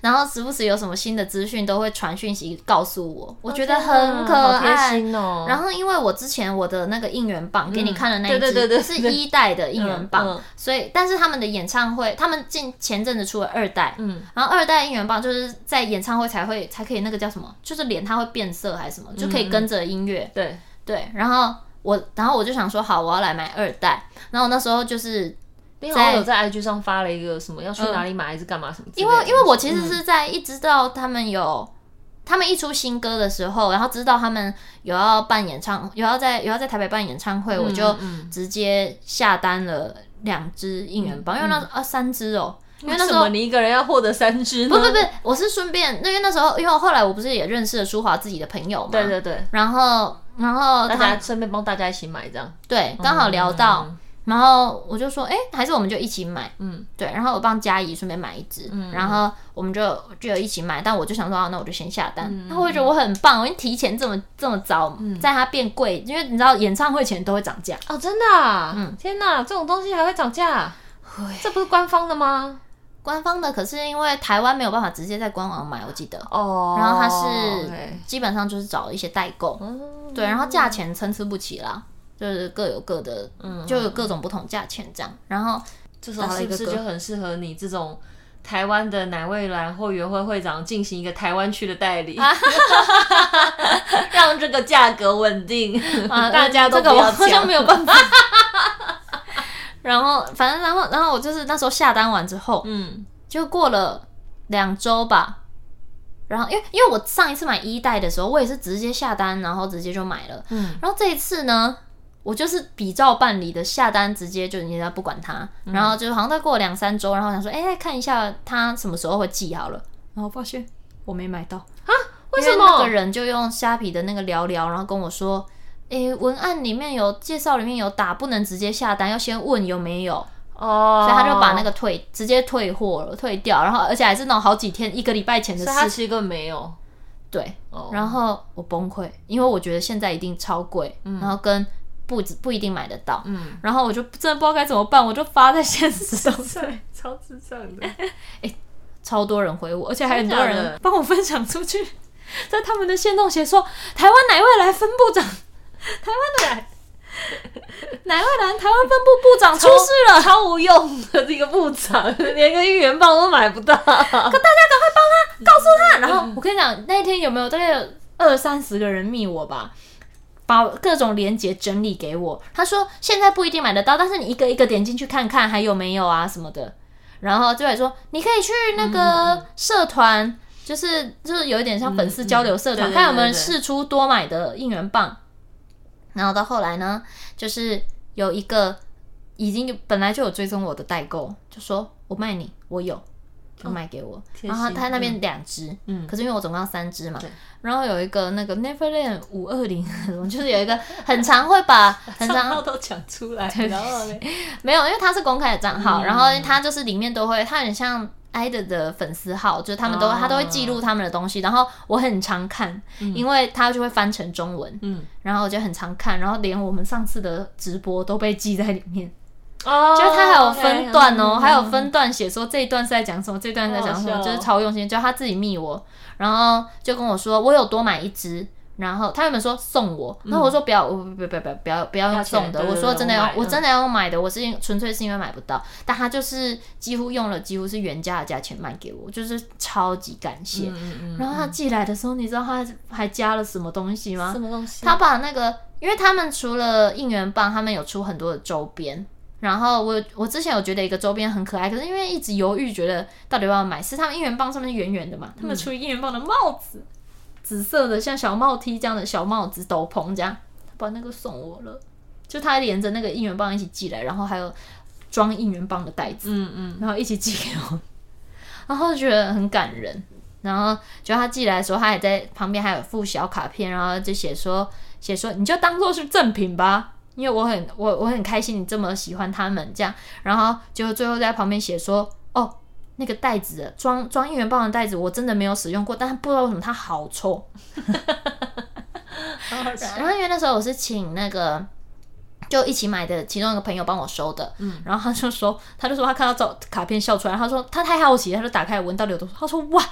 然后时不时有什么新的资讯都会传讯息告诉我，我觉得很可爱。然后因为我之前我的那个应援棒给你看的那一支是一代的应援棒，所以但是他们的演唱会，他们近前阵子出了二代，嗯，然后二代应援棒就是在演唱会才会才可以那个叫什么，就是脸它会变色还是什么，就可以跟着音乐，对对。然后我然后我就想说好，我要来买二代。然后那时候就是。在有在 IG 上发了一个什么要去哪里买还是干嘛什么？因为因为我其实是在一直到他们有他们一出新歌的时候，然后知道他们有要办演唱，有要在有要在台北办演唱会，我就直接下单了两支应援棒，因为那啊三支哦，因为那时候你一个人要获得三支？不不不，我是顺便，因为那时候因为后来我不是也认识了舒华自己的朋友嘛，对对对，然后然后大家顺便帮大家一起买这样，对，刚好聊到。然后我就说，哎，还是我们就一起买，嗯，对。然后我帮佳怡顺便买一支，嗯，然后我们就就有一起买。但我就想说，啊，那我就先下单。然后我觉得我很棒，我已经提前这么这么早，在它变贵，因为你知道演唱会前都会涨价哦，真的，嗯，天哪，这种东西还会涨价？这不是官方的吗？官方的，可是因为台湾没有办法直接在官网买，我记得哦。然后它是基本上就是找一些代购，对，然后价钱参差不齐啦。就是各有各的，嗯，就有各种不同价钱这样。然后这时候是不是就很适合你这种台湾的奶味兰后援会会长进行一个台湾区的代理，让这个价格稳定，啊大家都不要抢，好像没有办法。然后反正然后然后我就是那时候下单完之后，嗯，就过了两周吧。然后因为因为我上一次买一代的时候，我也是直接下单，然后直接就买了，嗯，然后这一次呢。我就是比照办理的，下单直接就人家不管他，嗯、然后就好像再过两三周，然后想说，哎、欸，看一下他什么时候会寄好了，然后发现我没买到啊？为什么？那个人就用虾皮的那个聊聊，然后跟我说，哎、欸，文案里面有介绍，里面有打，不能直接下单，要先问有没有哦，所以他就把那个退，直接退货了，退掉，然后而且还是那种好几天，一个礼拜前的事，他其实没有，对，哦、然后我崩溃，因为我觉得现在一定超贵，嗯、然后跟。不不一定买得到，嗯，然后我就真的不知道该怎么办，我就发在限时动态，超智障的，哎，超多人回我，而且还很多人帮我分享出去，在他们的线动写说，台湾哪位来分部长，台湾的奶奶味兰台湾分部部长出事了，超，超无用的这个部长，连个应援棒都买不到，可大家赶快帮他告诉他，然后我跟你讲，那一天有没有大概有二三十个人密我吧？把各种链接整理给我，他说现在不一定买得到，但是你一个一个点进去看看还有没有啊什么的，然后就会说你可以去那个社团，嗯、就是就是有一点像粉丝交流社团，看有没有人释出多买的应援棒。然后到后来呢，就是有一个已经本来就有追踪我的代购，就说我卖你，我有。就卖给我，然后他那边两只，嗯，可是因为我总共要三只嘛，然后有一个那个 Neverland 五二零，就是有一个很常会把 很常号都讲出来，然后 没有，因为他是公开的账号，然后他就是里面都会，他很像 idol 的粉丝号，就是他们都他都会记录他们的东西，然后我很常看，因为他就会翻成中文，嗯，然后我就很常看，然后连我们上次的直播都被记在里面。哦，就是他还有分段哦，还有分段写说这一段是在讲什么，这一段在讲什么，就是超用心。就他自己密我，然后就跟我说我有多买一支，然后他有没有说送我？那我说不要，我不不不不不要不要用送的。我说真的要，我真的要买的。我是纯粹是因为买不到，但他就是几乎用了几乎是原价的价钱卖给我，就是超级感谢。然后他寄来的时候，你知道他还加了什么东西吗？什么东西？他把那个，因为他们除了应援棒，他们有出很多的周边。然后我我之前有觉得一个周边很可爱，可是因为一直犹豫，觉得到底要不要买。是他们应援棒上面圆圆的嘛？他们出应援棒的帽子，嗯、紫色的像小帽 T 这样的小帽子、斗篷这样，把那个送我了。就他连着那个应援棒一起寄来，然后还有装应援棒的袋子，嗯嗯，然后一起寄给我，然后就觉得很感人。然后就他寄来的时候，他也在旁边还有附小卡片，然后就写说写说你就当做是赠品吧，因为我很我我很开心你这么喜欢他们这样。然后就最后在旁边写说哦，那个袋子装装应援棒的袋子我真的没有使用过，但是不知道为什么它好臭。然后因为那时候我是请那个就一起买的其中一个朋友帮我收的，嗯，然后他就说他就说他看到照卡片笑出来，他说他太好奇，他就打开闻到有多，他说哇。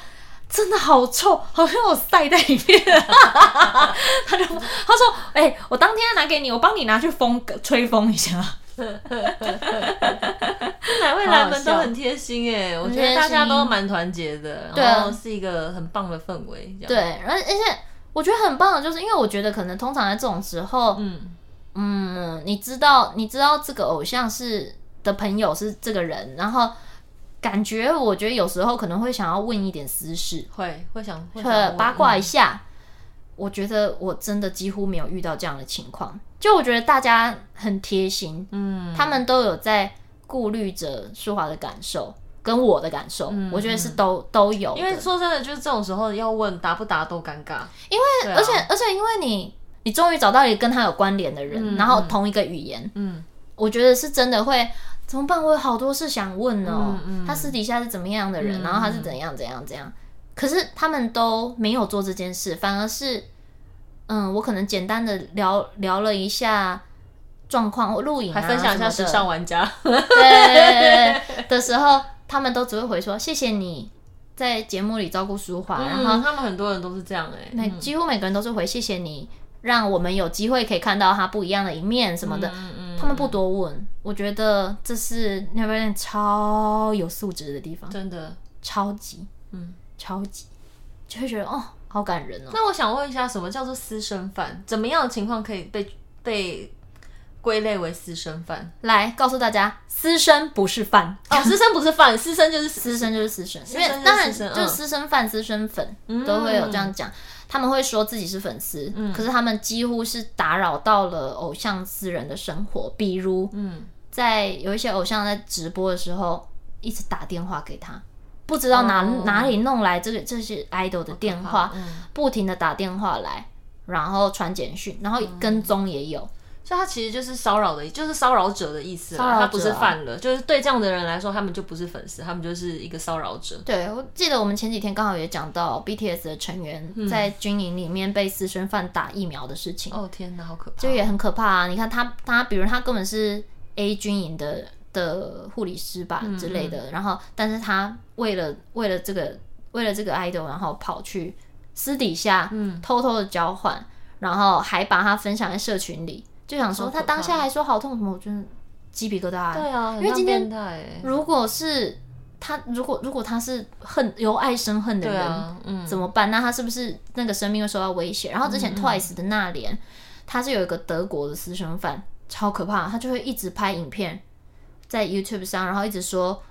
真的好臭，好像我塞在里面。他就他说：“哎、欸，我当天拿给你，我帮你拿去风吹风一下。”哪位来宾都很贴心哎，我觉得大家都蛮团结的，然后是一个很棒的氛围。对，而而且我觉得很棒的就是，因为我觉得可能通常在这种时候，嗯嗯，你知道你知道这个偶像是的朋友是这个人，然后。感觉我觉得有时候可能会想要问一点私事，会会想会八卦一下。嗯、我觉得我真的几乎没有遇到这样的情况，就我觉得大家很贴心，嗯，他们都有在顾虑着舒华的感受跟我的感受，嗯、我觉得是都都有。因为说真的，就是这种时候要问答不答都尴尬，因为、啊、而且而且因为你你终于找到一个跟他有关联的人，嗯、然后同一个语言，嗯，我觉得是真的会。怎么办？我有好多事想问哦。嗯嗯、他私底下是怎么样的人？嗯、然后他是怎样怎样怎样？可是他们都没有做这件事，反而是，嗯，我可能简单的聊聊了一下状况或录影、啊，还分享一下时尚玩家，对，的时候，他们都只会回说谢谢你在节目里照顾舒华，嗯、然后他们很多人都是这样哎、欸，那几乎每个人都是回谢谢你。让我们有机会可以看到他不一样的一面什么的，嗯嗯、他们不多问，我觉得这是 Neverland 超有素质的地方，真的。超级，嗯，超级，就会觉得哦，好感人哦。那我想问一下，什么叫做私生饭？怎么样的情况可以被被归类为私生饭？来告诉大家，私生不是饭。哦，私生不是饭，私生就是私生就是私生，因为当然就是私生饭、私生粉都会有这样讲。他们会说自己是粉丝，嗯、可是他们几乎是打扰到了偶像私人的生活，比如，嗯。在有一些偶像在直播的时候，一直打电话给他，不知道哪、哦、哪里弄来这个这些 idol 的电话，嗯、不停的打电话来，然后传简讯，然后跟踪也有。所以他其实就是骚扰的，就是骚扰者的意思。他不是犯了，就是对这样的人来说，他们就不是粉丝，他们就是一个骚扰者。对，我记得我们前几天刚好也讲到 BTS 的成员在军营里面被私生饭打疫苗的事情。哦天哪，好可怕！就也很可怕啊！你看他，他比如他根本是 A 军营的的护理师吧之类的，嗯嗯然后但是他为了为了这个为了这个 idol，然后跑去私底下偷偷的交换，嗯、然后还把它分享在社群里。就想说，他当下还说好痛什么，我觉得鸡皮疙瘩。对啊，因为今天如果是他，如果如果他是恨由爱生恨的人，嗯，怎么办？那他是不是那个生命会受到威胁？然后之前 Twice 的那年，他是有一个德国的私生饭，超可怕，他就会一直拍影片在 YouTube 上，然后一直说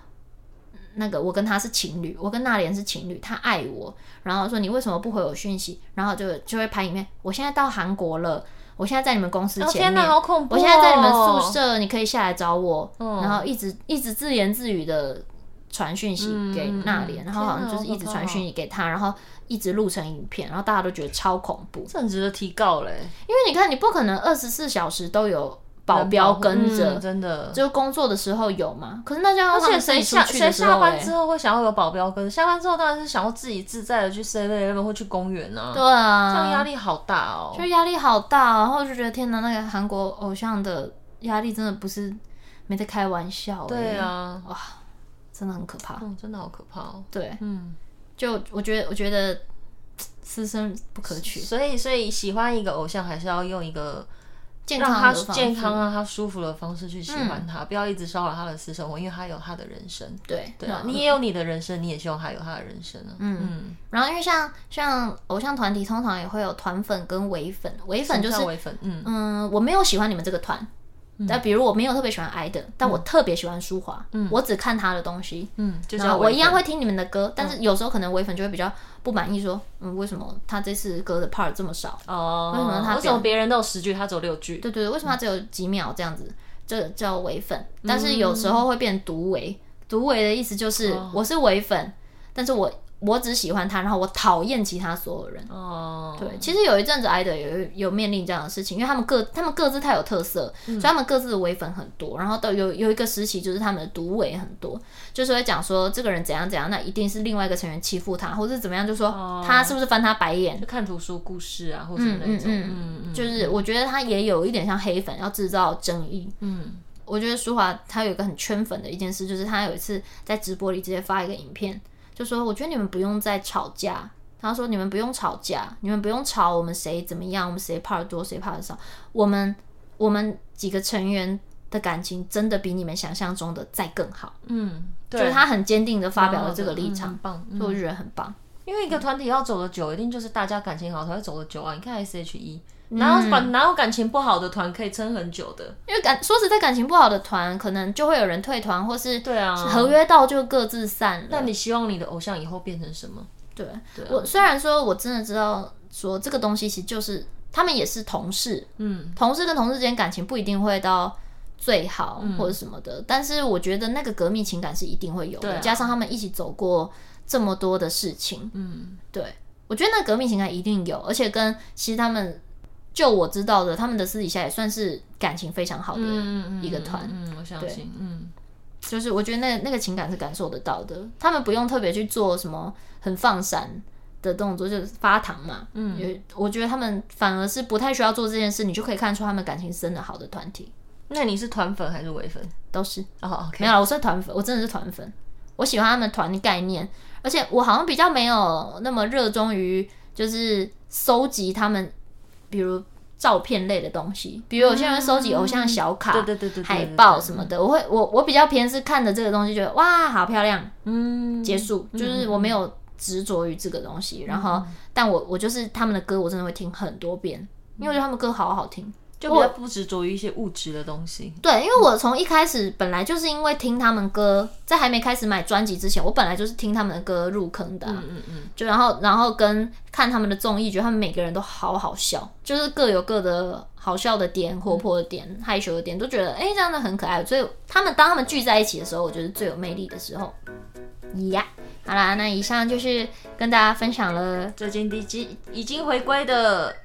那个我跟他是情侣，我跟那莲是情侣，他爱我，然后说你为什么不回我讯息？然后就就会拍影片，我现在到韩国了。我现在在你们公司前面，哦、天哪，好恐怖哦！我现在在你们宿舍，你可以下来找我。嗯、然后一直一直自言自语的传讯息给那莲，嗯、然后好像就是一直传讯息给他，然后一直录成影片，然后大家都觉得超恐怖，这很值得提告嘞。因为你看，你不可能二十四小时都有。保镖跟着、嗯，真的，就工作的时候有嘛？可是那家伙，而且谁下谁下班之后会想要有保镖跟？下班之后当然是想要自己自在的去 seven eleven 或去公园啊。对啊，这样压力好大哦，就压力好大，然后就觉得天哪，那个韩国偶像的压力真的不是没在开玩笑。对啊，哇，真的很可怕，嗯，真的好可怕哦。对，嗯，就我觉得，我觉得私生不可取，所以，所以喜欢一个偶像还是要用一个。健康让他健康啊，他舒服的方式去喜欢他，嗯、不要一直骚扰他的私生活，因为他有他的人生。对对啊，你也有你的人生，你也希望他有他的人生啊。嗯嗯。然后因为像像偶像团体，通常也会有团粉跟伪粉，伪粉就是伪粉。嗯嗯，我没有喜欢你们这个团，但比如我没有特别喜欢 IDOL，但我特别喜欢舒华，我只看他的东西，嗯，就是我一样会听你们的歌，但是有时候可能唯粉就会比较不满意，说，嗯，为什么他这次歌的 part 这么少？哦，为什么他？为什么别人都有十句，他只有六句？对对对，为什么他只有几秒这样子？这叫唯粉，但是有时候会变独唯。独唯的意思就是我是唯粉，但是我。我只喜欢他，然后我讨厌其他所有人。哦，对，其实有一阵子 IDOL 有有面临这样的事情，因为他们各他们各自太有特色，嗯、所以他们各自的唯粉很多。然后都有有一个时期，就是他们的独唯很多，就是会讲说这个人怎样怎样，那一定是另外一个成员欺负他，或者怎么样，就说他是不是翻他白眼？就看图说故事啊，或者那种。嗯嗯嗯，嗯嗯就是我觉得他也有一点像黑粉，要制造争议。嗯，我觉得舒华他有一个很圈粉的一件事，就是他有一次在直播里直接发一个影片。就说我觉得你们不用再吵架。他说你们不用吵架，你们不用吵我们谁怎么样，我们谁 part 多谁 part 少。我们我们几个成员的感情真的比你们想象中的再更好。嗯，对，就是他很坚定的发表了这个立场，嗯、棒，所以我觉得很棒。因为一个团体要走得久，一定就是大家感情好才会走得久啊。你看 S.H.E。哪有感哪有感情不好的团可以撑很久的？因为感说实在，感情不好的团可能就会有人退团，或是对啊，合约到就各自散了。那你希望你的偶像以后变成什么？对，我虽然说我真的知道说这个东西其实就是他们也是同事，嗯，同事跟同事之间感情不一定会到最好或者什么的，嗯，但是我觉得那个革命情感是一定会有的，啊，加上他们一起走过这么多的事情，嗯，对，我觉得那革命情感一定有，而且跟其实他们。就我知道的，他们的私底下也算是感情非常好的一个团。嗯，嗯，我相信，嗯，就是我觉得那那个情感是感受得到的。他们不用特别去做什么很放闪的动作，就是发糖嘛。嗯，我觉得他们反而是不太需要做这件事，你就可以看出他们感情真的好的团体。那你是团粉还是唯粉？都是。哦，oh. 没有了，我是团粉，我真的是团粉。我喜欢他们团的概念，而且我好像比较没有那么热衷于就是收集他们。比如照片类的东西，比如有些人收集偶像小卡、对对对对海报什么的，我会我我比较偏是看着这个东西，觉得哇好漂亮，嗯，结束，就是我没有执着于这个东西，然后，但我我就是他们的歌，我真的会听很多遍，因为我觉得他们歌好好听。就比较不执着于一些物质的东西。对，因为我从一开始本来就是因为听他们歌，在还没开始买专辑之前，我本来就是听他们的歌入坑的。嗯嗯嗯。就然后然后跟看他们的综艺，觉得他们每个人都好好笑，就是各有各的好笑的点、活泼的点、害羞的点，都觉得哎、欸、这样的很可爱。所以他们当他们聚在一起的时候，我觉得最有魅力的时候。呀，好啦，那以上就是跟大家分享了最近第几已经回归的。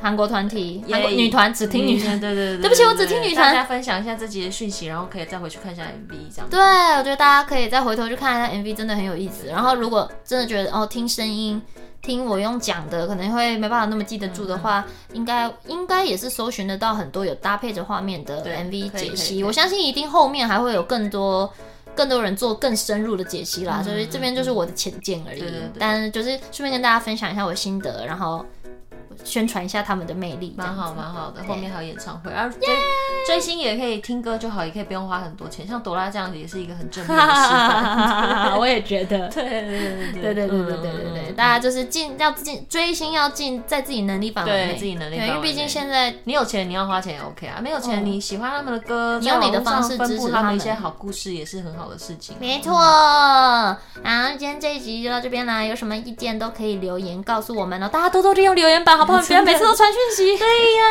韩国团体，韩国女团只听女团，对对对，对不起，我只听女团。大家分享一下这集的讯息，然后可以再回去看一下 MV，这样。对，我觉得大家可以再回头去看一下 MV，真的很有意思。然后如果真的觉得哦，听声音，听我用讲的，可能会没办法那么记得住的话，应该应该也是搜寻得到很多有搭配着画面的 MV 解析。我相信一定后面还会有更多更多人做更深入的解析啦。所以这边就是我的浅见而已，但就是顺便跟大家分享一下我的心得，然后。宣传一下他们的魅力，蛮好蛮好的。后面还有演唱会，而追追星也可以听歌就好，也可以不用花很多钱。像朵拉这样子也是一个很正面的示范。我也觉得，对对对对对对对对对对，大家就是尽要尽追星要尽在自己能力范围内，自己能力范围内。因为毕竟现在你有钱，你要花钱也 OK 啊。没有钱，你喜欢他们的歌，你用你的方式支持他们一些好故事，也是很好的事情。没错。好，今天这一集就到这边啦。有什么意见都可以留言告诉我们哦。大家多多利用留言板，好不好？不要每次都传讯息。对呀，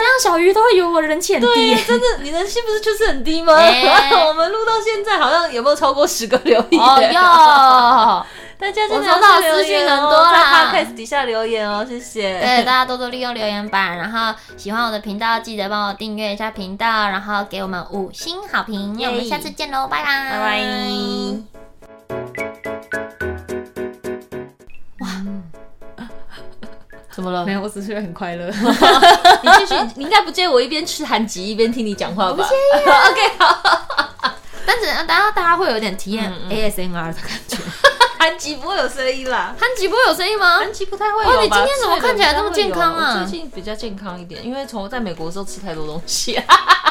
这样小鱼都会以为我人气很低。真的，你人气不是就是很低吗？我们录到现在好像有没有超过十个留言？哦哟，大家真的收到资讯很多啦，在 Podcast 底下留言哦，谢谢。对，大家多多利用留言板，然后喜欢我的频道，记得帮我订阅一下频道，然后给我们五星好评。那我们下次见喽，拜拜，拜拜。怎么了？没有，我只是很快乐。你继续，你应该不介意我一边吃韩吉一边听你讲话吧？不介意。OK，好。但是大家大家会有点体验 ASMR 的感觉。韩吉不会有声音啦。韩吉不会有声音吗？韩吉不太会。哇，你今天怎么看起来这么健康啊？最近比较健康一点，因为从我在美国的时候吃太多东西。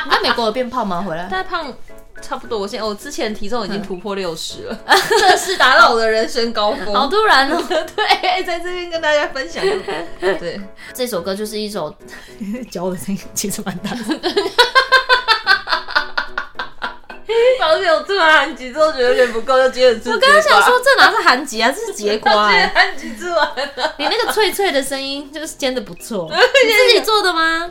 你 在美国有变胖吗？回来？太胖。差不多，我现在我之前体重已经突破六十了，正式达到我的人生高峰。好突然哦！对，在这边跟大家分享。对，这首歌就是一首，脚的声音其实蛮大的。旁边有做完韩吉之后觉得有点不够，就接着吃。我刚刚想说，这哪是韩吉啊，这是节瓜、欸。韩吉吃完了，你那个脆脆的声音就是煎的不错，你自己做的吗？